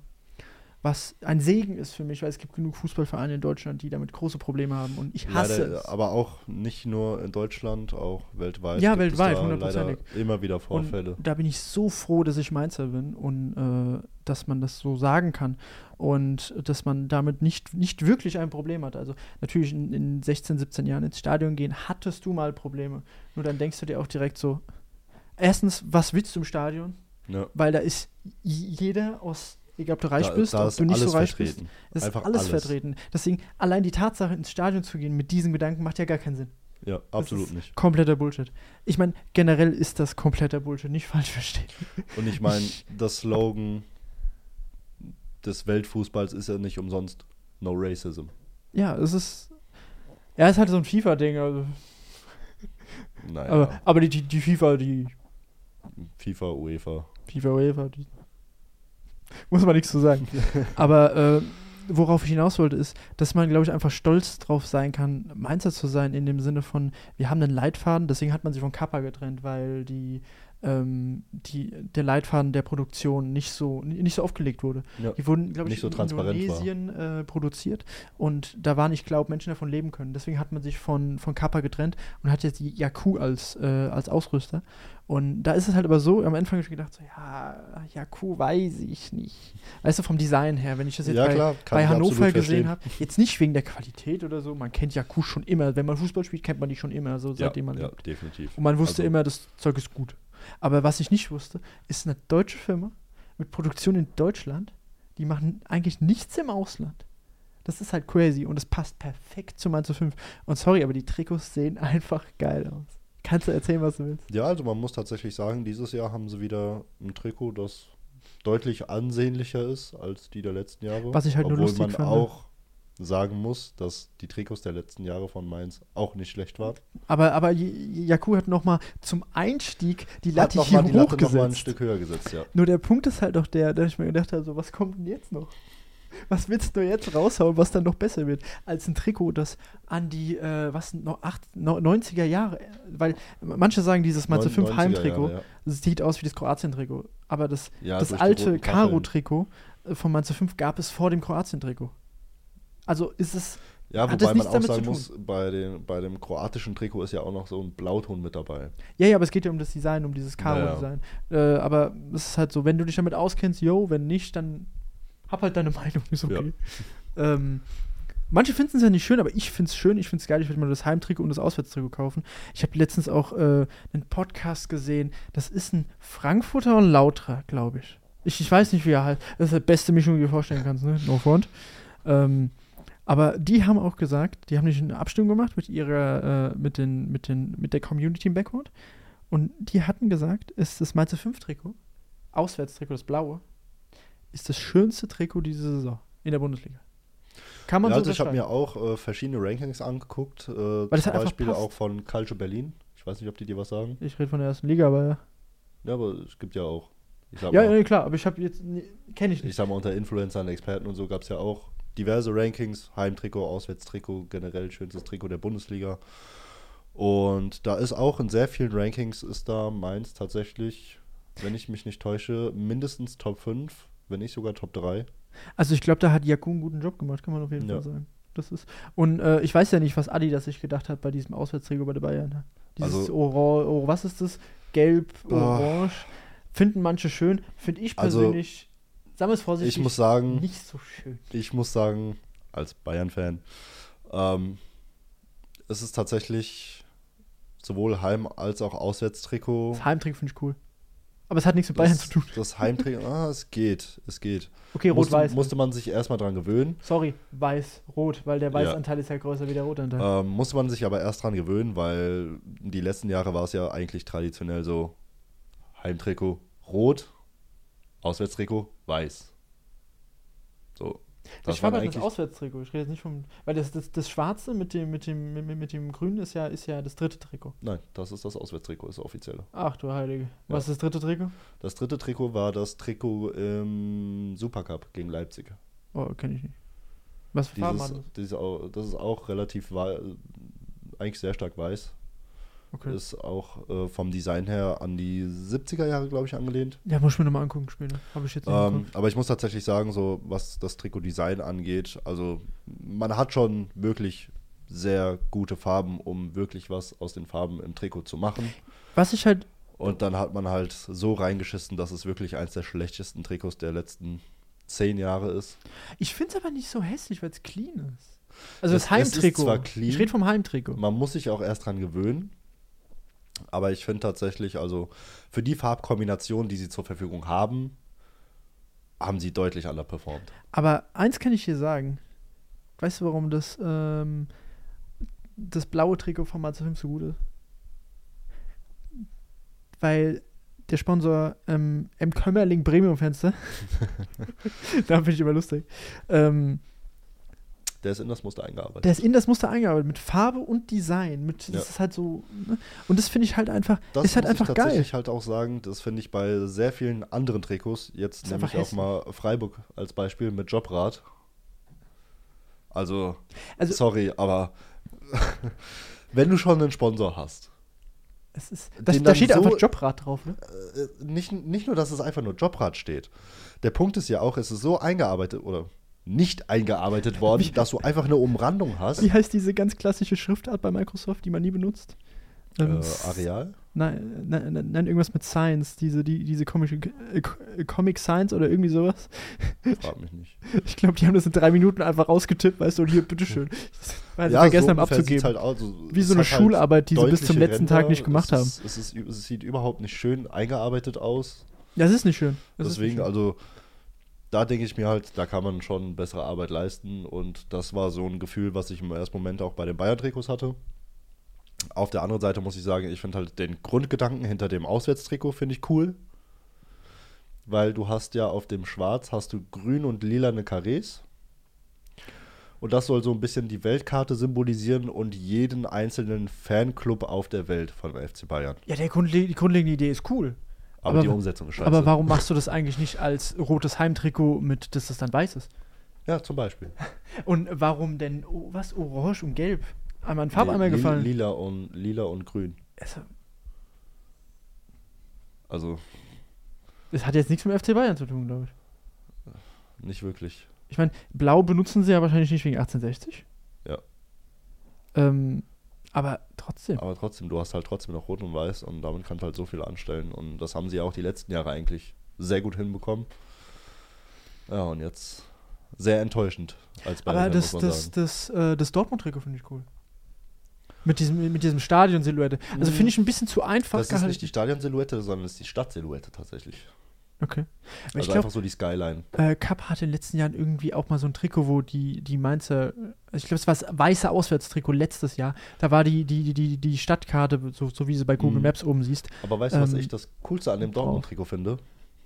Was ein Segen ist für mich, weil es gibt genug Fußballvereine in Deutschland, die damit große Probleme haben. Und ich hasse Leider, es. aber auch nicht nur in Deutschland, auch weltweit. Ja, weltweit, hundertprozentig. Immer wieder Vorfälle. Und da bin ich so froh, dass ich Mainzer bin und äh, dass man das so sagen kann und dass man damit nicht, nicht wirklich ein Problem hat. Also natürlich in, in 16, 17 Jahren ins Stadion gehen, hattest du mal Probleme. Nur dann denkst du dir auch direkt so, erstens, was willst du im Stadion? Ja. Weil da ist jeder aus, egal ob du reich Da- bist, da ob ist du nicht so reich vertreten. bist, es ist Einfach alles, alles. vertreten. Deswegen, allein die Tatsache, ins Stadion zu gehen mit diesen Gedanken, macht ja gar keinen Sinn. Ja, absolut ist nicht. Kompletter Bullshit. Ich meine, generell ist das kompletter Bullshit, nicht falsch verstehen. Und ich meine, das Slogan des Weltfußballs ist ja nicht umsonst No Racism. Ja, es ist. Ja, es ist halt so ein FIFA-Ding. Also. Naja, Aber, aber die, die, die FIFA, die FIFA, UEFA. FIFA UEFA, die. Muss man nichts zu sagen. aber äh, worauf ich hinaus wollte, ist, dass man, glaube ich, einfach stolz drauf sein kann, Mainzer zu sein, in dem Sinne von, wir haben einen Leitfaden, deswegen hat man sich von Kappa getrennt, weil die, ähm, die, der Leitfaden der Produktion nicht so, nicht so aufgelegt wurde. Ja. Die wurden, glaube ich, so in. Indonesien äh, produziert und da war nicht klar, ob Menschen davon leben können. Deswegen hat man sich von, von Kappa getrennt und hat jetzt die Yaku als, äh, als Ausrüster. Und da ist es halt aber so, am Anfang habe ich gedacht, so, ja, Yaku weiß ich nicht. Weißt du, vom Design her, wenn ich das jetzt Ja, bei, klar, bei ich Hannover gesehen habe, jetzt nicht wegen der Qualität oder so, man kennt Yaku schon immer. Wenn man Fußball spielt, kennt man die schon immer, so Ja, seitdem man ja, lebt. definitiv. Und man wusste Also- immer, das Zeug ist gut. Aber was ich nicht wusste, ist eine deutsche Firma mit Produktion in Deutschland, die machen eigentlich nichts im Ausland. Das ist halt crazy und es passt perfekt zu Mainz 5. Und sorry, aber die Trikots sehen einfach geil aus. Kannst du erzählen, was du willst? Ja, also man muss tatsächlich sagen, dieses Jahr haben sie wieder ein Trikot, das deutlich ansehnlicher ist als die der letzten Jahre. Was ich halt nur lustig man fand. auch sagen muss, dass die Trikots der letzten Jahre von Mainz auch nicht schlecht waren. Aber, aber J- Yaku hat nochmal zum Einstieg die Hat Latte noch hier mal die Latte noch mal ein hochgesetzt. Stück höher gesetzt, ja. Nur der Punkt ist halt doch der, dass ich mir gedacht habe, so, was kommt denn jetzt noch? Was willst du jetzt raushauen, was dann noch besser wird, als ein Trikot, das an die, äh, was, noch acht, no, 90er Jahre, weil manche sagen, dieses Mainzer 5 90er Heimtrikot Jahre, sieht aus wie das Kroatien-Trikot. Aber das, ja. Ja, das alte. Karo-Trikot äh, von Mainzer 5 gab es vor dem Kroatien-Trikot. Also ist es, Ja, wobei man auch sagen muss, bei, den, bei dem kroatischen Trikot ist ja auch noch so ein Blauton mit dabei. ja, ja, aber es geht ja um das Design, um dieses Karo-Design. Äh, aber es ist halt so, wenn du dich damit auskennst, yo, wenn nicht, dann hab halt deine Meinung, ist okay. Ähm, manche finden es ja nicht schön, aber ich finde es schön, ich finde es geil, ich würde mir das Heimtrikot und das Auswärtstrikot kaufen. Ich habe letztens auch äh, einen Podcast gesehen, das ist ein Frankfurter und Lautra, glaube ich. ich. Ich weiß nicht, wie er heißt. Das ist die beste Mischung, die du dir vorstellen kannst, ne? No front. Ähm, aber die haben auch gesagt, die haben nicht eine Abstimmung gemacht mit ihrer, äh, mit den, mit den, mit der Community im Background. Und die hatten gesagt, ist das Mainzer 5 Trikot, Auswärtstrikot, das blaue, ist das schönste Trikot diese Saison in der Bundesliga. Kann man Ja, so also ich habe mir auch äh, verschiedene Rankings angeguckt, äh, das zum halt Beispiel passt. auch von Calcio Berlin. Ich weiß nicht, ob die dir was sagen. Ich rede von der ersten Liga, aber ja. Ja, aber es gibt ja auch, ich Ja, mal, ja, klar, aber ich habe jetzt, kenne ich ich nicht. sag mal, unter Influencern, Experten und so gab es ja auch diverse Rankings, Heimtrikot, Auswärtstrikot, generell schönstes Trikot der Bundesliga. Und da ist auch in sehr vielen Rankings ist da Mainz tatsächlich, wenn ich mich nicht täusche, mindestens Top 5, wenn nicht sogar Top 3. Also ich glaube, da hat Jakun einen guten Job gemacht, kann man auf jeden Ja. Fall sagen. Das ist, und äh, ich weiß ja nicht, was Adidas sich gedacht hat bei diesem Auswärtstrikot bei der Bayern. ne? Dieses Also- Orange, oh, was ist das? Gelb, Oh. Orange. Finden manche schön, finde ich Also, persönlich, sagen wir es vorsichtig, Ich muss sagen, nicht so schön. ich muss sagen, als Bayern-Fan, ähm, es ist tatsächlich sowohl Heim- als auch Auswärtstrikot Das Heimtrikot finde ich cool. Aber es hat nichts mit Bayern das, zu tun. Das Heimtrikot, ah, es geht, es geht. Okay, musste, rot-weiß. musste man sich erstmal dran gewöhnen. Sorry, weiß, rot, weil der Ja. Weißanteil ist ja größer wie der Rotanteil. Ähm, musste man sich aber erst dran gewöhnen, weil die letzten Jahre war es ja eigentlich traditionell so: Heimtrikot rot, Auswärtstrikot weiß. So. Das ich war waren bei das. Auswärtstrikot. Ich rede jetzt nicht vom. Weil das, das, das Schwarze mit dem, mit, dem, mit, mit dem Grünen ist ja, ist ja das dritte Trikot. Nein, das ist das Auswärtstrikot, ist das offizielle. Ach du Heilige. Was ist das dritte Trikot? Das dritte Trikot war das Trikot im Supercup gegen Leipzig. Oh, kenne ich nicht. Was für Farben hat das? dieses, das ist auch relativ wei- eigentlich sehr stark weiß. Okay. Ist auch äh, vom Design her an die 70er Jahre, glaube ich, angelehnt. Ja, muss ich mir nochmal angucken später. Habe ich jetzt Ähm, aber ich muss tatsächlich sagen, so was das Trikot-Design angeht, also man hat schon wirklich sehr gute Farben, um wirklich was aus den Farben im Trikot zu machen. Was ich halt. Und dann hat man halt so reingeschissen, dass es wirklich eins der schlechtesten Trikots der letzten zehn Jahre ist. Ich finde es aber nicht so hässlich, weil es clean ist. Also das ist Heimtrikot. Ich rede vom Heimtrikot. Man muss sich auch erst dran gewöhnen. Aber ich finde tatsächlich, also für die Farbkombination, die sie zur Verfügung haben, haben sie deutlich underperformed. Aber eins kann ich dir sagen. Weißt du, warum das, ähm, das blaue Trikot von Mazda 5 so gut ist? Weil der Sponsor ähm, M. Kömmerling Premium Fenster, da finde ich immer lustig, ähm, Der ist in das Muster eingearbeitet. der ist in das Muster eingearbeitet mit Farbe und Design. Mit, das Ja. ist halt so. Ne? Und das finde ich halt einfach, Das ist halt muss einfach ich geil. tatsächlich halt auch sagen, das finde ich bei sehr vielen anderen Trikots, jetzt nehme ich auch mal Freiburg als Beispiel mit Jobrad. Also, Also- sorry, aber wenn du schon einen Sponsor hast, Es ist, das, da steht so- einfach Jobrad drauf, ne? äh, nicht, nicht nur, dass es einfach nur Jobrad steht. Der Punkt ist ja auch, es ist so eingearbeitet oder nicht eingearbeitet worden, Wie- dass du einfach eine Umrandung hast. Wie heißt diese ganz klassische Schriftart bei Microsoft, die man nie benutzt? Ähm, Äh, Areal? Nein, nein, nein, nein, irgendwas mit Science, diese, die, diese komische äh, Co- äh, Comic Science oder irgendwie sowas. Frag mich nicht. Ich glaube, die haben das in drei Minuten einfach rausgetippt, weißt du, und hier, bitteschön. Weil sie Ja, vergessen so haben abzugeben. Halt aus. So- Wie es so eine halt Schularbeit, die sie bis zum letzten Tag Ränder. nicht gemacht es haben. Ist, es, ist, es sieht überhaupt nicht schön eingearbeitet aus. Das ist nicht schön. Das Deswegen, nicht schön. also, da denke ich mir halt, da kann man schon bessere Arbeit leisten. Und das war so ein Gefühl, was ich im ersten Moment auch bei den Bayern-Trikots hatte. Auf der anderen Seite muss ich sagen, ich finde halt den Grundgedanken hinter dem Auswärtstrikot finde ich cool. Weil du hast ja auf dem Schwarz hast du grün und lilane Karrees. Und das soll so ein bisschen die Weltkarte symbolisieren und jeden einzelnen Fanclub auf der Welt von FC Bayern. Ja, der Grundle die grundlegende Idee ist cool. Aber, Aber- die Umsetzung ist scheiße. Aber warum machst du das eigentlich nicht als rotes Heimtrikot mit, dass das dann weiß ist? Ja, zum Beispiel. Und warum denn, oh, was, orange und gelb? Einmal ein Farbeimer Li- gefallen. Lila und, lila und grün. Also, Also das hat jetzt nichts mit FC Bayern zu tun, glaube ich. nicht wirklich. Ich meine, blau benutzen sie ja wahrscheinlich nicht wegen 1860. Ja. Ähm, aber trotzdem. Aber trotzdem, du hast halt trotzdem noch Rot und Weiß und damit kannst du halt so viel anstellen. Und das haben sie ja auch die letzten Jahre eigentlich sehr gut hinbekommen. Ja, und jetzt sehr enttäuschend als Aber Bayern, das, man das, sagen. das, äh, das Dortmund-Trikot finde ich cool. Mit diesem, mit diesem Stadion-Silhouette. Also Mhm. finde ich ein bisschen zu einfach Das ist nicht die Stadionsilhouette, sondern das ist die Stadtsilhouette tatsächlich. Okay. Aber Also ich glaube, einfach so die Skyline. äh, Cup hatte in den letzten Jahren irgendwie auch mal so ein Trikot, wo die, die Mainzer, also ich glaube, es war das weiße Auswärtstrikot letztes Jahr. Da war die, die, die, die Stadtkarte, so, so wie sie bei Google Mhm. Maps oben siehst, Aber weißt du, was Ähm, ich das Coolste an dem drauf. Dortmund-Trikot finde?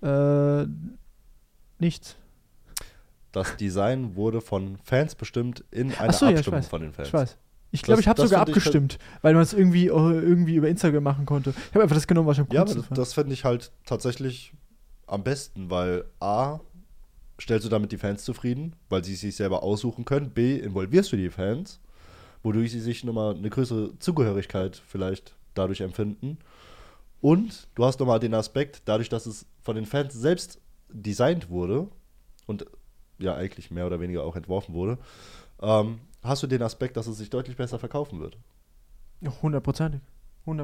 äh, nichts. Das Design wurde von Fans bestimmt in einer so, ja, Abstimmung weiß. von den Fans. Ich weiß. Ich glaube, ich habe sogar halt- abgestimmt, weil man es irgendwie, äh, irgendwie über Instagram machen konnte. Ich habe einfach das genommen, was ich am Ja, das, das finde ich halt tatsächlich am besten, weil A, stellst du damit die Fans zufrieden, weil sie sich selber aussuchen können. B, involvierst du die Fans, wodurch sie sich nochmal eine größere Zugehörigkeit vielleicht dadurch empfinden. Und du hast nochmal den Aspekt, dadurch, dass es von den Fans selbst designt wurde und ja eigentlich mehr oder weniger auch entworfen wurde, ähm, hast du den Aspekt, dass es sich deutlich besser verkaufen wird. Ja, Hundertprozentig.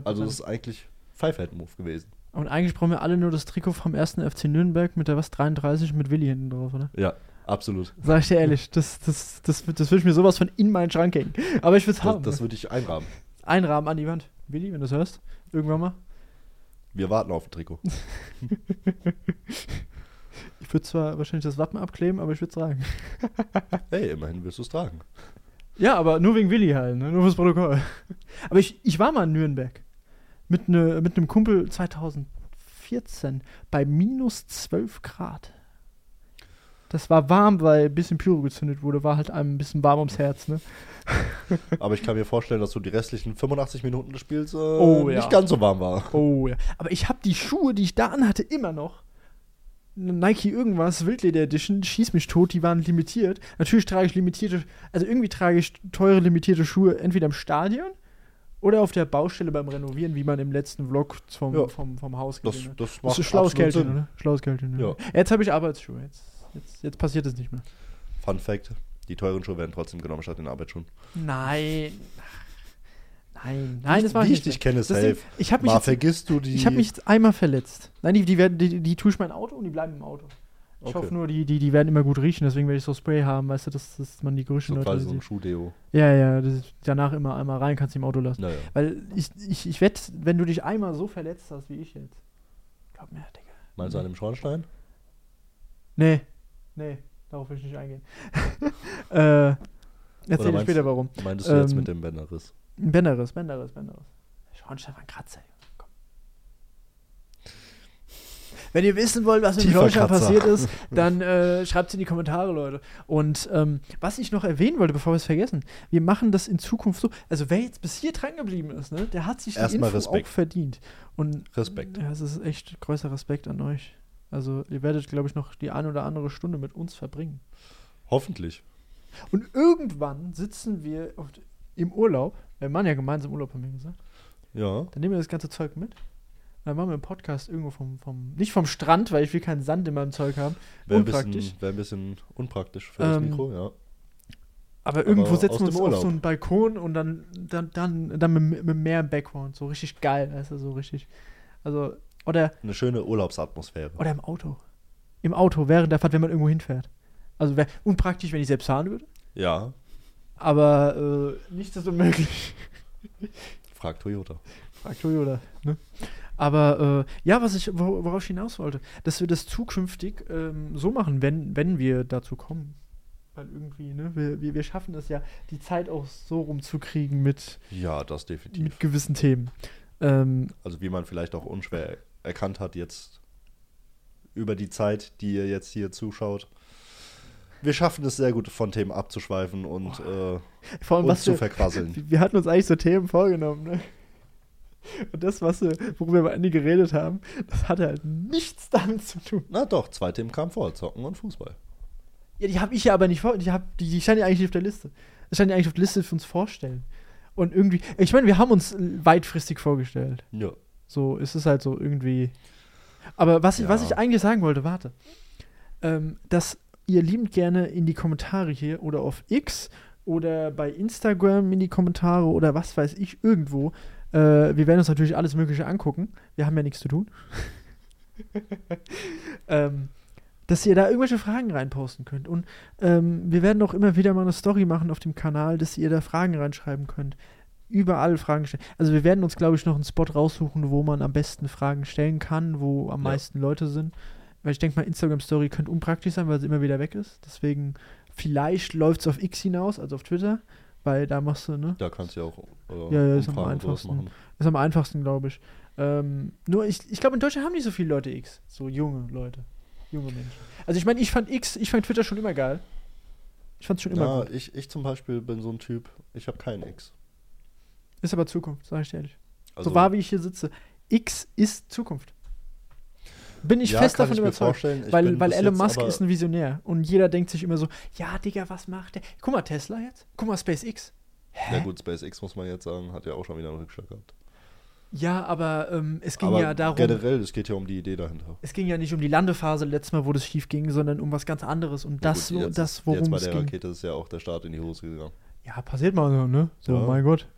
Also das ist eigentlich Five-Head-Move gewesen. Und eigentlich brauchen wir alle nur das Trikot vom ersten FC Nürnberg mit der was 33 mit Willi hinten drauf, oder? Ja, absolut. Sag ich dir ehrlich, das, das, das, das würde ich mir sowas von in meinen Schrank hängen. Aber ich würde es Das, haben. das würde ich einrahmen. Einrahmen an die Wand. Willi, wenn du es hörst, irgendwann mal. Wir warten auf ein Trikot. Ich würde zwar wahrscheinlich das Wappen abkleben, aber ich würde es tragen. Hey, immerhin wirst du es tragen. Ja, aber nur wegen Willi halt, ne? nur fürs Protokoll. Aber ich, ich war mal in Nürnberg mit, ne, mit einem Kumpel 2014 bei minus 12 Grad. Das war warm, weil ein bisschen Pyro gezündet wurde, war halt einem ein bisschen warm ums Herz, ne? Aber ich kann mir vorstellen, dass du die restlichen 85 Minuten des Spiels äh, Oh, ja. nicht ganz so warm war. Oh ja. Aber ich habe die Schuhe, die ich da anhatte, immer noch. Nike irgendwas, Wildleder Edition, schieß mich tot, die waren limitiert. Natürlich trage ich limitierte, also irgendwie trage ich teure limitierte Schuhe entweder im Stadion oder auf der Baustelle beim Renovieren, wie man im letzten Vlog vom, Ja. vom, vom Haus Das, gesehen hat. das Das macht ist schlaues absolut Geld, Sinn. oder? Schlaues Geld, ja. Ja. Jetzt habe ich Arbeitsschuhe. Jetzt, jetzt, jetzt passiert es nicht mehr. Fun Fact: Die teuren Schuhe werden trotzdem genommen statt den Arbeitsschuhen. Nein. Nein, nein, das war Wie ich nicht. kenne, Das safe. Ich habe mich, jetzt- vergisst du die. ich hab mich einmal verletzt. Nein, die, die, werden, die, die tue ich mein Auto und die bleiben im Auto. Ich Okay. hoffe nur, die, die, die werden immer gut riechen, deswegen werde ich so Spray haben, weißt du, dass, dass man die Gerüche so quasi so ein. Schuhdeo. Ja, ja, danach immer einmal rein, kannst du im Auto lassen. Naja. Weil ich, ich, ich wette, wenn du dich einmal so verletzt hast wie ich jetzt, glaub mir, Digga. Meinst du an dem Schornstein? Nee, nee, darauf will ich nicht eingehen. äh, erzähl dir später warum. Meintest du jetzt Ähm, mit dem Bänderriss? Bänderriss, Bänderriss, Bänderriss. Schornstein war ein Kratzer, Junge. Komm. Wenn ihr wissen wollt, was Schornstein Kratzer. passiert ist, dann äh, schreibt es in die Kommentare, Leute. Und ähm, was ich noch erwähnen wollte, bevor wir es vergessen, wir machen das in Zukunft so. Also wer jetzt bis hier dran geblieben ist, ne, der hat sich die Erstmal Info Respekt. auch verdient. Und Respekt. ja, es ist echt größer Respekt an euch. Also ihr werdet, glaube ich, noch die ein oder andere Stunde mit uns verbringen. Hoffentlich. Und irgendwann sitzen wir auf, im Urlaub. Wir machen ja gemeinsam Urlaub, haben wir gesagt. Ja. Dann nehmen wir das ganze Zeug mit. Dann machen wir einen Podcast irgendwo vom, vom, nicht vom Strand, weil ich will keinen Sand in meinem Zeug haben. Wäre ein, Unpraktisch. bisschen, wär ein bisschen unpraktisch für das Ähm, Mikro, ja. Aber irgendwo aus setzen wir uns auf Urlaub. so einen Balkon und dann, dann, dann, dann mit, mit Meer im Background. So richtig geil, weißt du, so richtig. Also, oder, Eine schöne Urlaubsatmosphäre. oder im Auto. Im Auto, während der Fahrt, wenn man irgendwo hinfährt. Also wäre unpraktisch, wenn ich selbst fahren würde. Ja, Aber äh, nicht so unmöglich. frag Toyota. Frag Toyota, ne? Aber äh, ja, was ich, wor- worauf ich hinaus wollte, dass wir das zukünftig ähm, so machen, wenn, wenn wir dazu kommen. Weil irgendwie, ne, wir, wir, wir schaffen es ja, die Zeit auch so rumzukriegen mit, Ja, das definitiv. mit gewissen Themen. Ähm, Also wie man vielleicht auch unschwer erkannt hat jetzt über die Zeit, die ihr jetzt hier zuschaut. Wir schaffen es sehr gut, von Themen abzuschweifen und äh, vor allem, uns was zu wir, verquasseln. wir hatten uns eigentlich so Themen vorgenommen, ne? Und das, was wir, worüber wir am Ende geredet haben, das hatte halt nichts damit zu tun. Na doch, zwei Themen kamen vor, Zocken und Fußball. Ja, die habe ich ja aber nicht vor. Die, hab, die, die stand ja eigentlich nicht auf der Liste. Das stand ja eigentlich auf der Liste für uns vorstellen. Und irgendwie, ich meine, wir haben uns weitfristig vorgestellt. Ja. So ist es halt so irgendwie. Aber was, ich, was ich eigentlich sagen wollte, warte. Ähm, dass ihr liebend gerne in die Kommentare hier oder auf X oder bei Instagram in die Kommentare oder was weiß ich, irgendwo. Äh, wir werden uns natürlich alles Mögliche angucken. Wir haben ja nichts zu tun. ähm, dass ihr da irgendwelche Fragen reinposten könnt. Und ähm, wir werden auch immer wieder mal eine Story machen auf dem Kanal, dass ihr da Fragen reinschreiben könnt. Überall Fragen stellen. Also wir werden uns, glaube ich, noch einen Spot raussuchen, wo man am besten Fragen stellen kann, wo am Ja. meisten Leute sind. Weil ich denke mal, Instagram-Story könnte unpraktisch sein, weil sie immer wieder weg ist. Deswegen, vielleicht läuft es auf X hinaus, also auf Twitter, weil da machst du, ne? Da kannst du ja auch äh, Ja, ja, ist am einfachsten. Ist am einfachsten, glaube ich. Ähm, nur, ich, ich glaube, in Deutschland haben nicht so viele Leute X. So junge Leute. Junge Menschen. Also ich meine, ich fand X, ich fand Twitter schon immer geil. Ich fand es schon immer Ja, gut. ich, ich zum Beispiel bin so ein Typ, ich habe keinen X. Ist aber Zukunft, sag ich dir ehrlich. Also, so wahr wie ich hier sitze. X ist Zukunft. Bin ich ja, fest davon ich überzeugt. Weil, weil Elon jetzt Musk ist ein Visionär. Und jeder denkt sich immer so, ja, Digga, was macht der? Guck mal, Tesla jetzt. Guck mal, SpaceX. Ja gut, SpaceX muss man jetzt sagen, hat ja auch schon wieder einen Rückschlag gehabt. Ja, aber ähm, es ging aber ja darum. generell, es geht ja um die Idee dahinter. Es ging ja nicht um die Landephase letztes Mal, wo das schief ging, sondern um was ganz anderes. Und das, Gut, jetzt, das jetzt worum bei es der ging. Rakete ist ja auch der Start in die Hose gegangen. Ja, passiert mal so, ne? So, Ja. mein Gott.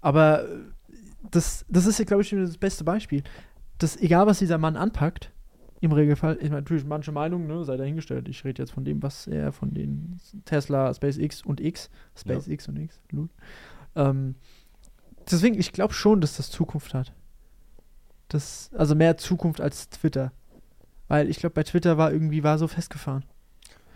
Aber äh, das, das ist ja, glaube ich, das beste Beispiel. Dass egal, was dieser Mann anpackt, im Regelfall, ich meine, natürlich manche Meinungen, ne, sei dahingestellt. Ich rede jetzt von dem, was er von den Tesla, SpaceX und X, SpaceX und X, lol. Ähm, deswegen, ich glaube schon, dass das Zukunft hat. Das, also mehr Zukunft als Twitter. Weil ich glaube, bei Twitter war irgendwie war so festgefahren.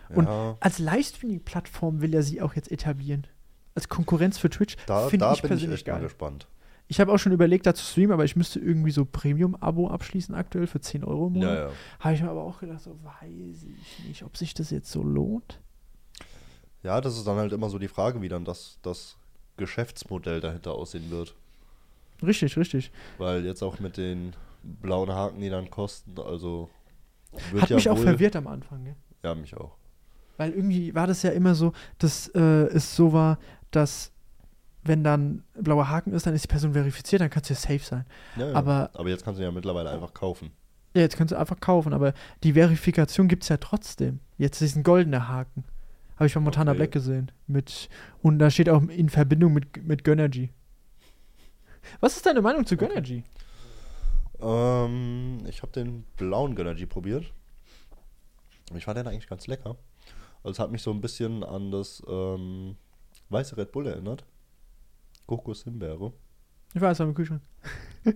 Und ja, Als Livestreaming-Plattform will er sie auch jetzt etablieren. Als Konkurrenz für Twitch. da, finde da ich bin ich persönlich echt mal geil. gespannt. Ich habe auch schon überlegt, da zu streamen, aber ich müsste irgendwie so Premium-Abo abschließen aktuell für 10 Euro im Monat. Ja, ja. Habe ich mir aber auch gedacht, so weiß ich nicht, ob sich das jetzt so lohnt. Ja, das ist dann halt immer so die Frage, wie dann das, das Geschäftsmodell dahinter aussehen wird. Richtig, richtig. Weil jetzt auch mit den blauen Haken, die dann kosten, also Hat ja mich auch verwirrt am Anfang, ne? Ja, mich auch. Weil irgendwie war das ja immer so, dass äh, es so war, dass wenn dann blauer Haken ist, dann ist die Person verifiziert, dann kannst du ja safe sein. Ja, ja. Aber- aber jetzt kannst du ja mittlerweile einfach kaufen. Ja, jetzt kannst du einfach kaufen, aber die Verifikation gibt es ja trotzdem. Jetzt ist ein goldener Haken. Habe ich bei Montana Okay. Black gesehen. Mit, und da steht auch in Verbindung mit, mit Gönnergy. Was ist deine Meinung zu Okay. Gönnergy? Ähm, ich habe den blauen Gönnergy probiert. Ich fand den eigentlich ganz lecker. Also es hat mich so ein bisschen an das ähm, weiße Red Bull erinnert. Kokos Himbeere. Ich weiß, am Kühlschrank.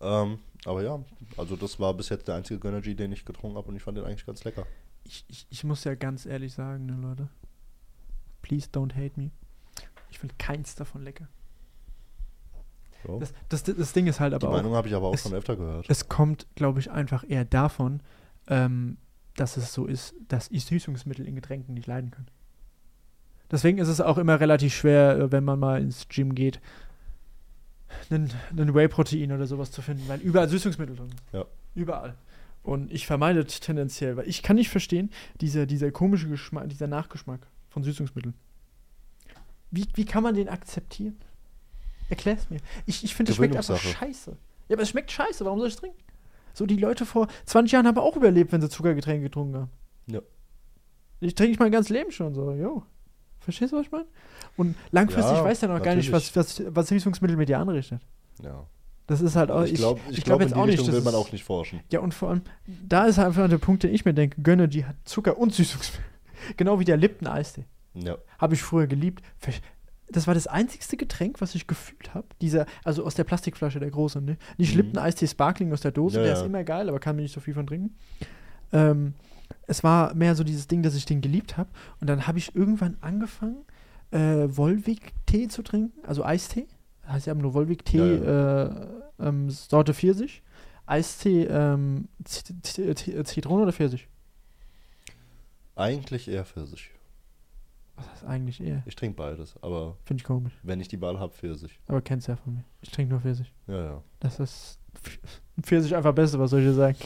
Ähm, aber ja, also das war bis jetzt der einzige Gönnergy, den ich getrunken habe und ich fand den eigentlich ganz lecker. Ich, ich, ich muss ja ganz ehrlich sagen, ne, Leute. Please don't hate me. Ich finde keins davon lecker. So. Das, das, das Ding ist halt Die aber auch, Meinung habe ich aber auch es- schon öfter gehört. es kommt, glaube ich, einfach eher davon, ähm, dass es so ist, dass ich Süßungsmittel in Getränken nicht leiden kann. Deswegen ist es auch immer relativ schwer, äh, wenn man mal ins Gym geht, einen, einen Whey-Protein oder sowas zu finden, weil überall Süßungsmittel drin sind. Ja. Überall. Und ich vermeide es tendenziell, weil ich kann nicht verstehen, dieser, dieser komische Geschmack, dieser Nachgeschmack von Süßungsmitteln. Wie, wie kann man den akzeptieren? Erklär's mir. Ich, ich finde, es schmeckt einfach scheiße. Ja, aber es schmeckt scheiße. Warum soll ich es trinken? So, die Leute vor 20 Jahren haben auch überlebt, wenn sie Zuckergetränke getrunken haben. Ja. Ich trinke ich mein ganzes Leben schon so, jo. Verstehst du, was ich meine? Und langfristig Ja, weiß ja noch gar nicht, was, was, was Süßungsmittel mit dir anrichtet. Ja. Das ist halt auch. ich glaube, ich ich glaub, glaub in jetzt die auch nicht, Richtung will dass man auch nicht forschen. Ja, und vor allem, da ist halt einfach der Punkt, den ich mir denke: Gönnergy hat Zucker und Süßungsmittel. genau wie der Lipton-Eistee. Ja. Habe ich früher geliebt. Das war das einzigste Getränk, was ich gefühlt habe. Dieser, also aus der Plastikflasche, der große, ne? Nicht Mhm. Lipton-Eistee Sparkling aus der Dose, Ja, der ja. ist immer geil, aber kann mir nicht so viel von trinken. Ähm, es war mehr so dieses Ding, dass ich den geliebt habe. Und dann habe ich irgendwann angefangen, äh, Volvic-Tee zu trinken, also Eistee. Das heißt, sie haben nur Volvic-Tee, äh, ähm, Sorte Pfirsich. Eistee, ähm, Zitrone oder Pfirsich? Eigentlich eher Pfirsich. Was ist eigentlich eher? Ich trinke beides, aber Finde ich komisch. wenn ich die Wahl habe, Pfirsich. Aber kennst ja von mir. Ich trinke nur Pfirsich. Ja, ja. Das ist Pfirsich einfach Beste, was soll ich dir sagen?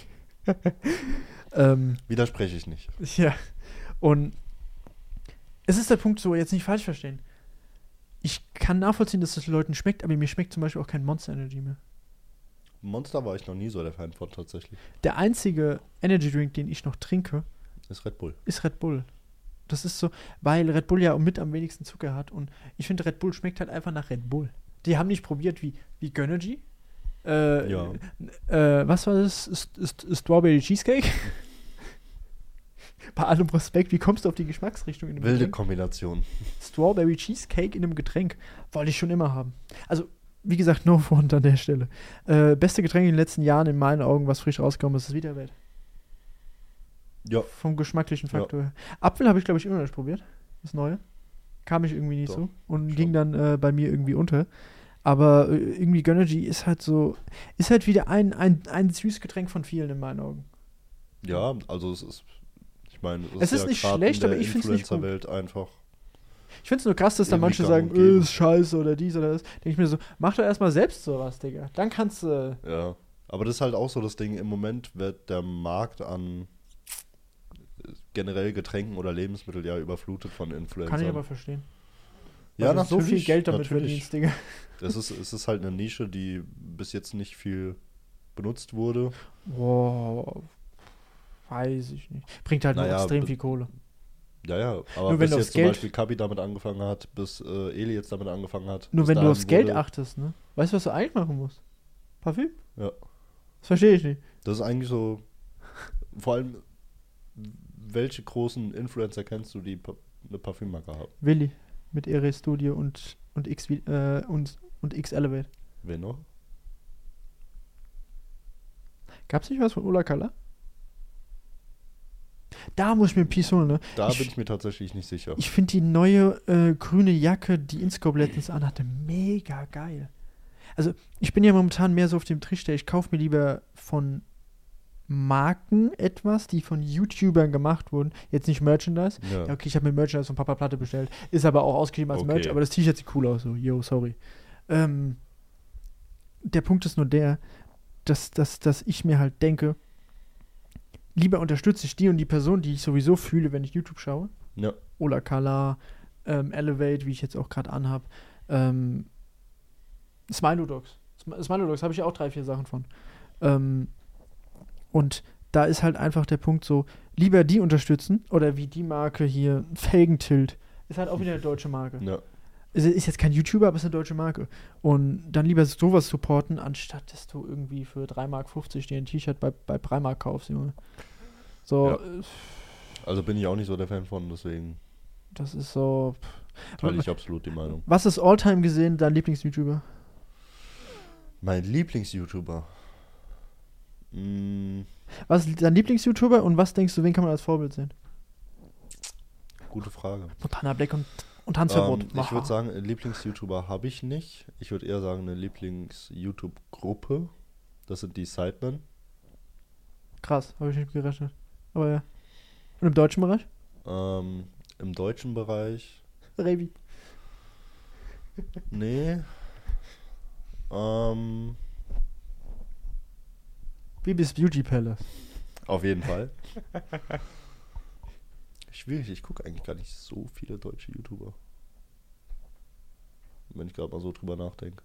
ähm, Widerspreche ich nicht. ja. Und es ist der Punkt, so jetzt nicht falsch verstehen. Ich kann nachvollziehen, dass es Leuten schmeckt, aber mir schmeckt zum Beispiel auch kein Monster Energy mehr. Monster war ich noch nie so der Fan von tatsächlich. Der einzige Energy Drink, den ich noch trinke, Ist Red Bull. ist Red Bull. Das ist so, weil Red Bull ja mit am wenigsten Zucker hat und ich finde, Red Bull schmeckt halt einfach nach Red Bull. Die haben nicht probiert wie, wie Gönnergy. Äh, Ja. äh, was war das? Ist, ist, ist Strawberry Cheesecake? Bei allem Respekt, wie kommst du auf die Geschmacksrichtung in einem Wilde Getränk? Kombination. Strawberry Cheesecake in einem Getränk. Wollte ich schon immer haben. Also, wie gesagt, no front an der Stelle. Äh, beste Getränk in den letzten Jahren in meinen Augen, was frisch rausgekommen ist, ist Wiederwelt. Ja. Vom geschmacklichen Ja. Faktor her. Apfel habe ich, glaube ich, immer noch nicht probiert. Das Neue. Kam ich irgendwie nicht Doch, so. Und schon. ging dann äh, bei mir irgendwie unter. Aber äh, irgendwie Gönnergy ist halt so, ist halt wieder ein, ein, ein süßes Getränk von vielen in meinen Augen. Ja, also es ist, ich meine, Es ist ja nicht schlecht, aber ich find's nicht gut. Influencer-Welt einfach. Ich finde es nur krass, dass da manche sagen, äh, ist scheiße oder dies oder das. Denke ich mir so, mach doch erstmal selbst sowas, Digga. Dann kannst du. Ja. Aber das ist halt auch so das Ding, im Moment wird der Markt an äh, generell Getränken oder Lebensmitteln ja überflutet von Influencern. Kann ich aber verstehen. Ja, du so viel Geld damit natürlich. verdienst, Digga. Es ist, es ist halt eine Nische, die bis jetzt nicht viel benutzt wurde. Boah. Weiß ich nicht. Bringt halt nur Naja, extrem be- viel Kohle. Ja, ja, aber Nur wenn bis du jetzt zum Geld- Beispiel Kabi damit angefangen hat, bis äh, Eli jetzt damit angefangen hat. Nur wenn du aufs Geld achtest, ne? Weißt du, was du eigentlich machen musst? Parfüm? Ja. Das verstehe ich nicht. Das ist eigentlich so, vor allem, welche großen Influencer kennst du, die eine Parfümmarke haben? Willi mit Ere Studio und, und X äh, und, und X Elevate. Wen noch? Gab's nicht was von Ola Kala? Da muss ich mir ein Piece holen, ne? Da Ich- bin ich mir tatsächlich nicht sicher. Ich finde die neue äh, grüne Jacke, die Inscope letztens anhatte, mega geil. Also, ich bin ja momentan mehr so auf dem Trichter. Ich kaufe mir lieber von Marken etwas, die von YouTubern gemacht wurden. Jetzt nicht Merchandise. ja. Ja, okay, ich habe mir Merchandise von Papa Platte bestellt. Ist aber auch ausgeschrieben als Okay. Merch, aber das T-Shirt sieht cool aus. So, yo, sorry. Ähm, der Punkt ist nur der, dass, dass, dass ich mir halt denke, lieber unterstütze ich die und die Person, die ich sowieso fühle, wenn ich YouTube schaue. ja. Ola Kala, ähm, Elevate, wie ich jetzt auch gerade anhab. Ähm, Smilo Dogs. Sm Smilo Dogs habe ich auch drei, vier Sachen von. Ähm, und da ist halt einfach der Punkt so, lieber die unterstützen oder wie die Marke hier, Felgentilt, ist halt auch wieder eine deutsche Marke. ja. Es ist jetzt kein YouTuber, aber es ist eine deutsche Marke. Und dann lieber sowas supporten, anstatt dass du irgendwie für 3,50 Mark dir ein T-Shirt bei, bei Primark kaufst, Junge. So, Ja. äh, Also bin ich auch nicht so der Fan von, deswegen das ist so. teile ich absolut die Meinung. Was ist Alltime gesehen dein Lieblings-YouTuber? Mein Lieblings-YouTuber. Mm, Was ist dein Lieblings-YouTuber und was denkst du, wen kann man als Vorbild sehen? gute Frage. Montana Black und, und Hans Verbot. Ähm, ich würde sagen, einen Lieblings-YouTuber habe ich nicht. Ich würde eher sagen, eine Lieblings-YouTube-Gruppe. Das sind die Sidemen. Krass, habe ich nicht gerechnet. Aber ja. Und im deutschen Bereich? Ähm, Im deutschen Bereich, Revi. nee. Ähm, Bibis Beauty Palace. auf jeden Fall. Schwierig, ich gucke eigentlich gar nicht so viele deutsche YouTuber. Wenn ich gerade mal so drüber nachdenke.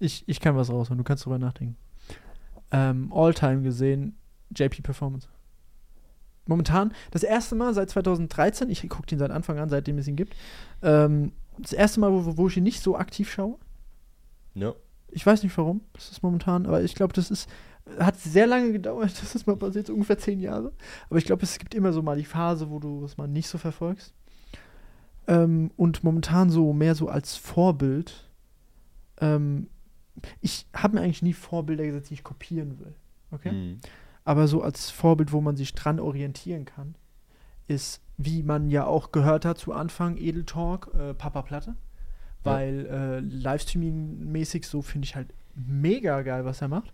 Ich, ich kann was rausholen, du kannst drüber nachdenken. Ähm, Alltime gesehen, JP Performance. Momentan, das erste Mal seit 2013, ich gucke den seit Anfang an, seitdem es ihn gibt, ähm, das erste Mal, wo, wo ich ihn nicht so aktiv schaue. Ja, Ich weiß nicht warum, das ist momentan, aber ich glaube, das ist, hat sehr lange gedauert, das ist mal passiert, so ungefähr zehn Jahre. Aber ich glaube, es gibt immer so mal die Phase, wo du es mal nicht so verfolgst. Ähm, und momentan so mehr so als Vorbild. Ähm, ich habe mir eigentlich nie Vorbilder gesetzt, die ich kopieren will. Okay? Mhm. Aber so als Vorbild, wo man sich dran orientieren kann, ist, wie man ja auch gehört hat zu Anfang, Edel Talk, äh, Papa Platte. Ja. Weil äh, Livestreaming-mäßig so finde ich halt mega geil, was er macht.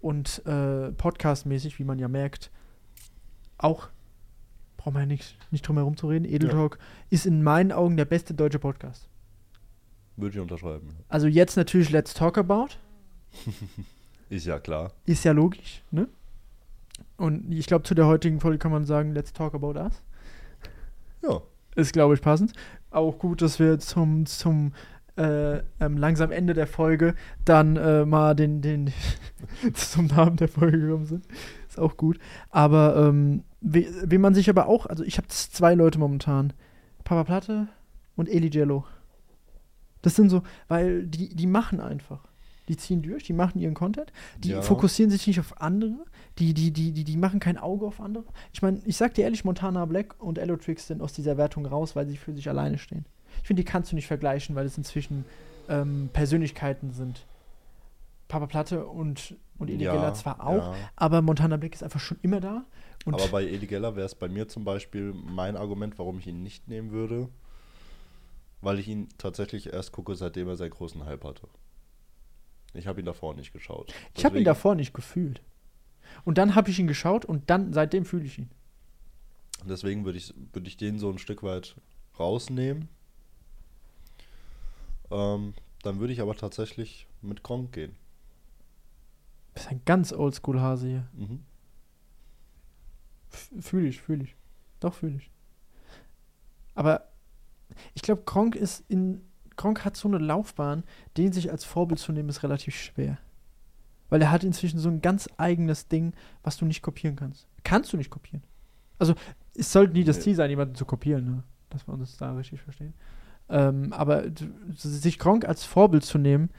Und äh, Podcast-mäßig, wie man ja merkt, auch braucht man ja nicht, nicht drum herum zu reden. Edel Ja. Talk ist in meinen Augen der beste deutsche Podcast. Würde ich unterschreiben. Also jetzt natürlich Let's Talk About. Ist ja klar. Ist ja logisch, ne? Und ich glaube, zu der heutigen Folge kann man sagen, let's talk about us. Ja. Ist, glaube ich, passend. Auch gut, dass wir zum, zum äh, ähm, langsam Ende der Folge dann äh, mal den, den zum Namen der Folge gekommen sind. Ist auch gut. Aber ähm, wie, wie man sich aber auch, also ich habe zwei Leute momentan. Papa Platte und Eli Jello. Das sind so, weil die, die machen einfach. Die ziehen durch, die machen ihren Content, die Ja. fokussieren sich nicht auf andere, die, die, die, die, die machen kein Auge auf andere. Ich meine, ich sag dir ehrlich, Montana Black und Elotrix sind aus dieser Wertung raus, weil sie für sich alleine stehen. Ich finde, die kannst du nicht vergleichen, weil es inzwischen ähm, Persönlichkeiten sind. Papa Platte und, und Eli Geller zwar auch, ja. aber Montana Black ist einfach schon immer da. Aber bei Edi Geller wäre es bei mir zum Beispiel mein Argument, warum ich ihn nicht nehmen würde, weil ich ihn tatsächlich erst gucke, seitdem er seinen großen Hype hatte. Ich habe ihn davor nicht geschaut. ich habe ihn Deswegen- davor nicht gefühlt. Und dann habe ich ihn geschaut und dann, seitdem fühle ich ihn. Deswegen würde ich, würde ich den so ein Stück weit rausnehmen. Ähm, dann würde ich aber tatsächlich mit Gronk gehen. Das ist ein ganz Oldschool-Hase hier. Mhm. Fühle ich, fühle ich. Doch, fühle ich. Aber ich glaube, Gronk ist in. Gronk hat so eine Laufbahn, den sich als Vorbild zu nehmen, ist relativ schwer. Weil er hat inzwischen so ein ganz eigenes Ding, was du nicht kopieren kannst. Kannst du nicht kopieren. Also, es sollte nie das Nee. Ziel sein, jemanden zu kopieren, ne? dass wir uns da richtig verstehen. Ähm, aber sich Gronk als Vorbild zu nehmen,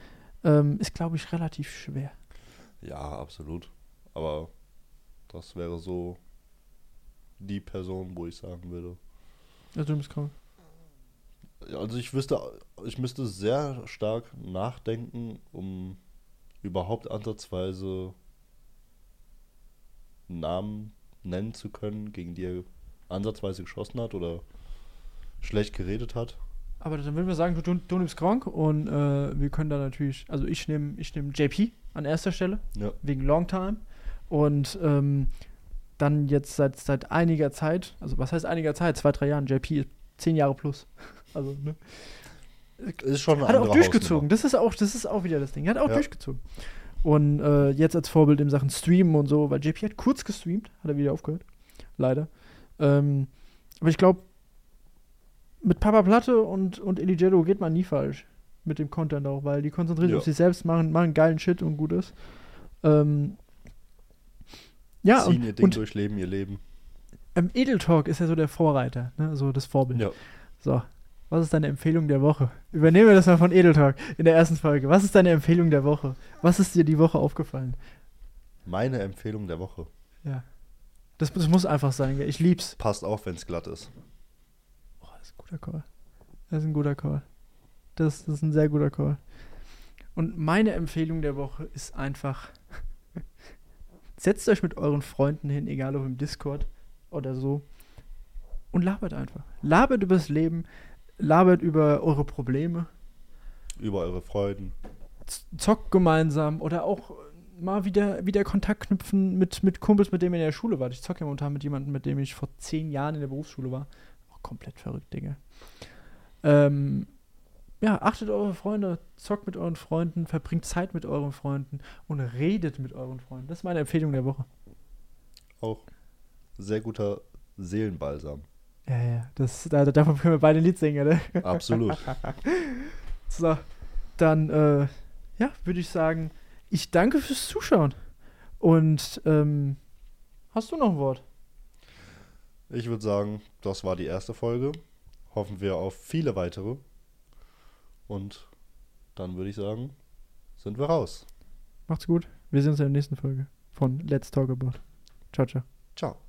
ähm, ist, glaube ich, relativ schwer. Ja, absolut. Aber das wäre so die Person, wo ich sagen würde. Also, du bist Gronk. Ja, Also ich wüsste, ich müsste sehr stark nachdenken, um überhaupt ansatzweise Namen nennen zu können, gegen die er ansatzweise geschossen hat oder schlecht geredet hat? Aber dann würden wir sagen, du, du, du nimmst Gronk und äh, wir können da natürlich, also ich nehme ich nehm JP an erster Stelle, Ja. wegen Long Time. Und ähm, dann jetzt seit, seit einiger Zeit, also was heißt einiger Zeit? Zwei, drei Jahren, JP ist zehn Jahre plus. Also, ne? Ist schon eine Hat auch durchgezogen. Das ist auch, das ist auch wieder das Ding. Er hat auch Ja. durchgezogen. Und äh, jetzt als Vorbild in Sachen Streamen und so, weil JP hat kurz gestreamt, hat er wieder aufgehört. Leider. Ähm, aber ich glaube, mit Papa Platte und, und Eligello geht man nie falsch. Mit dem Content auch, weil die konzentrieren sich Ja. auf sich selbst, machen, machen geilen Shit und gut ist. Ähm, ja, Ziehen und, ihr Ding und durch, leben ihr Leben. ähm, Edel Talk ist ja so der Vorreiter, ne? so das Vorbild. Ja. So, was ist deine Empfehlung der Woche? Übernehmen wir das mal von Edel Talk in der ersten Folge. Was ist deine Empfehlung der Woche? Was ist dir die Woche aufgefallen? Meine Empfehlung der Woche. Ja. Das, das muss einfach sein, gell? ich lieb's. Passt auf, wenn es glatt ist. Das ist ein guter Call. Das ist ein guter Call. Das, das ist ein sehr guter Call. Und meine Empfehlung der Woche ist einfach, setzt euch mit euren Freunden hin, egal ob im Discord oder so, und labert einfach. Labert übers Leben, labert über eure Probleme, Über eure Freuden. zockt gemeinsam oder auch mal wieder, wieder Kontakt knüpfen mit, mit Kumpels, mit denen ihr in der Schule wart. Ich zocke ja momentan mit jemandem, mit dem ich vor zehn Jahren in der Berufsschule war. Komplett verrückt, Digga. Ähm, ja, achtet eure Freunde, zockt mit euren Freunden, verbringt Zeit mit euren Freunden und redet mit euren Freunden. Das ist meine Empfehlung der Woche. Auch sehr guter Seelenbalsam. Ja, ja, das, da, davon können wir beide ein Lied singen, ne? Absolut. So, dann, äh, ja, würde ich sagen, ich danke fürs Zuschauen. Und, ähm, hast du noch ein Wort? Ich würde sagen, das war die erste Folge. Hoffen wir auf viele weitere. Und dann würde ich sagen, sind wir raus. Macht's gut. Wir sehen uns in der nächsten Folge von Let's Talk About. Ciao, ciao. Ciao.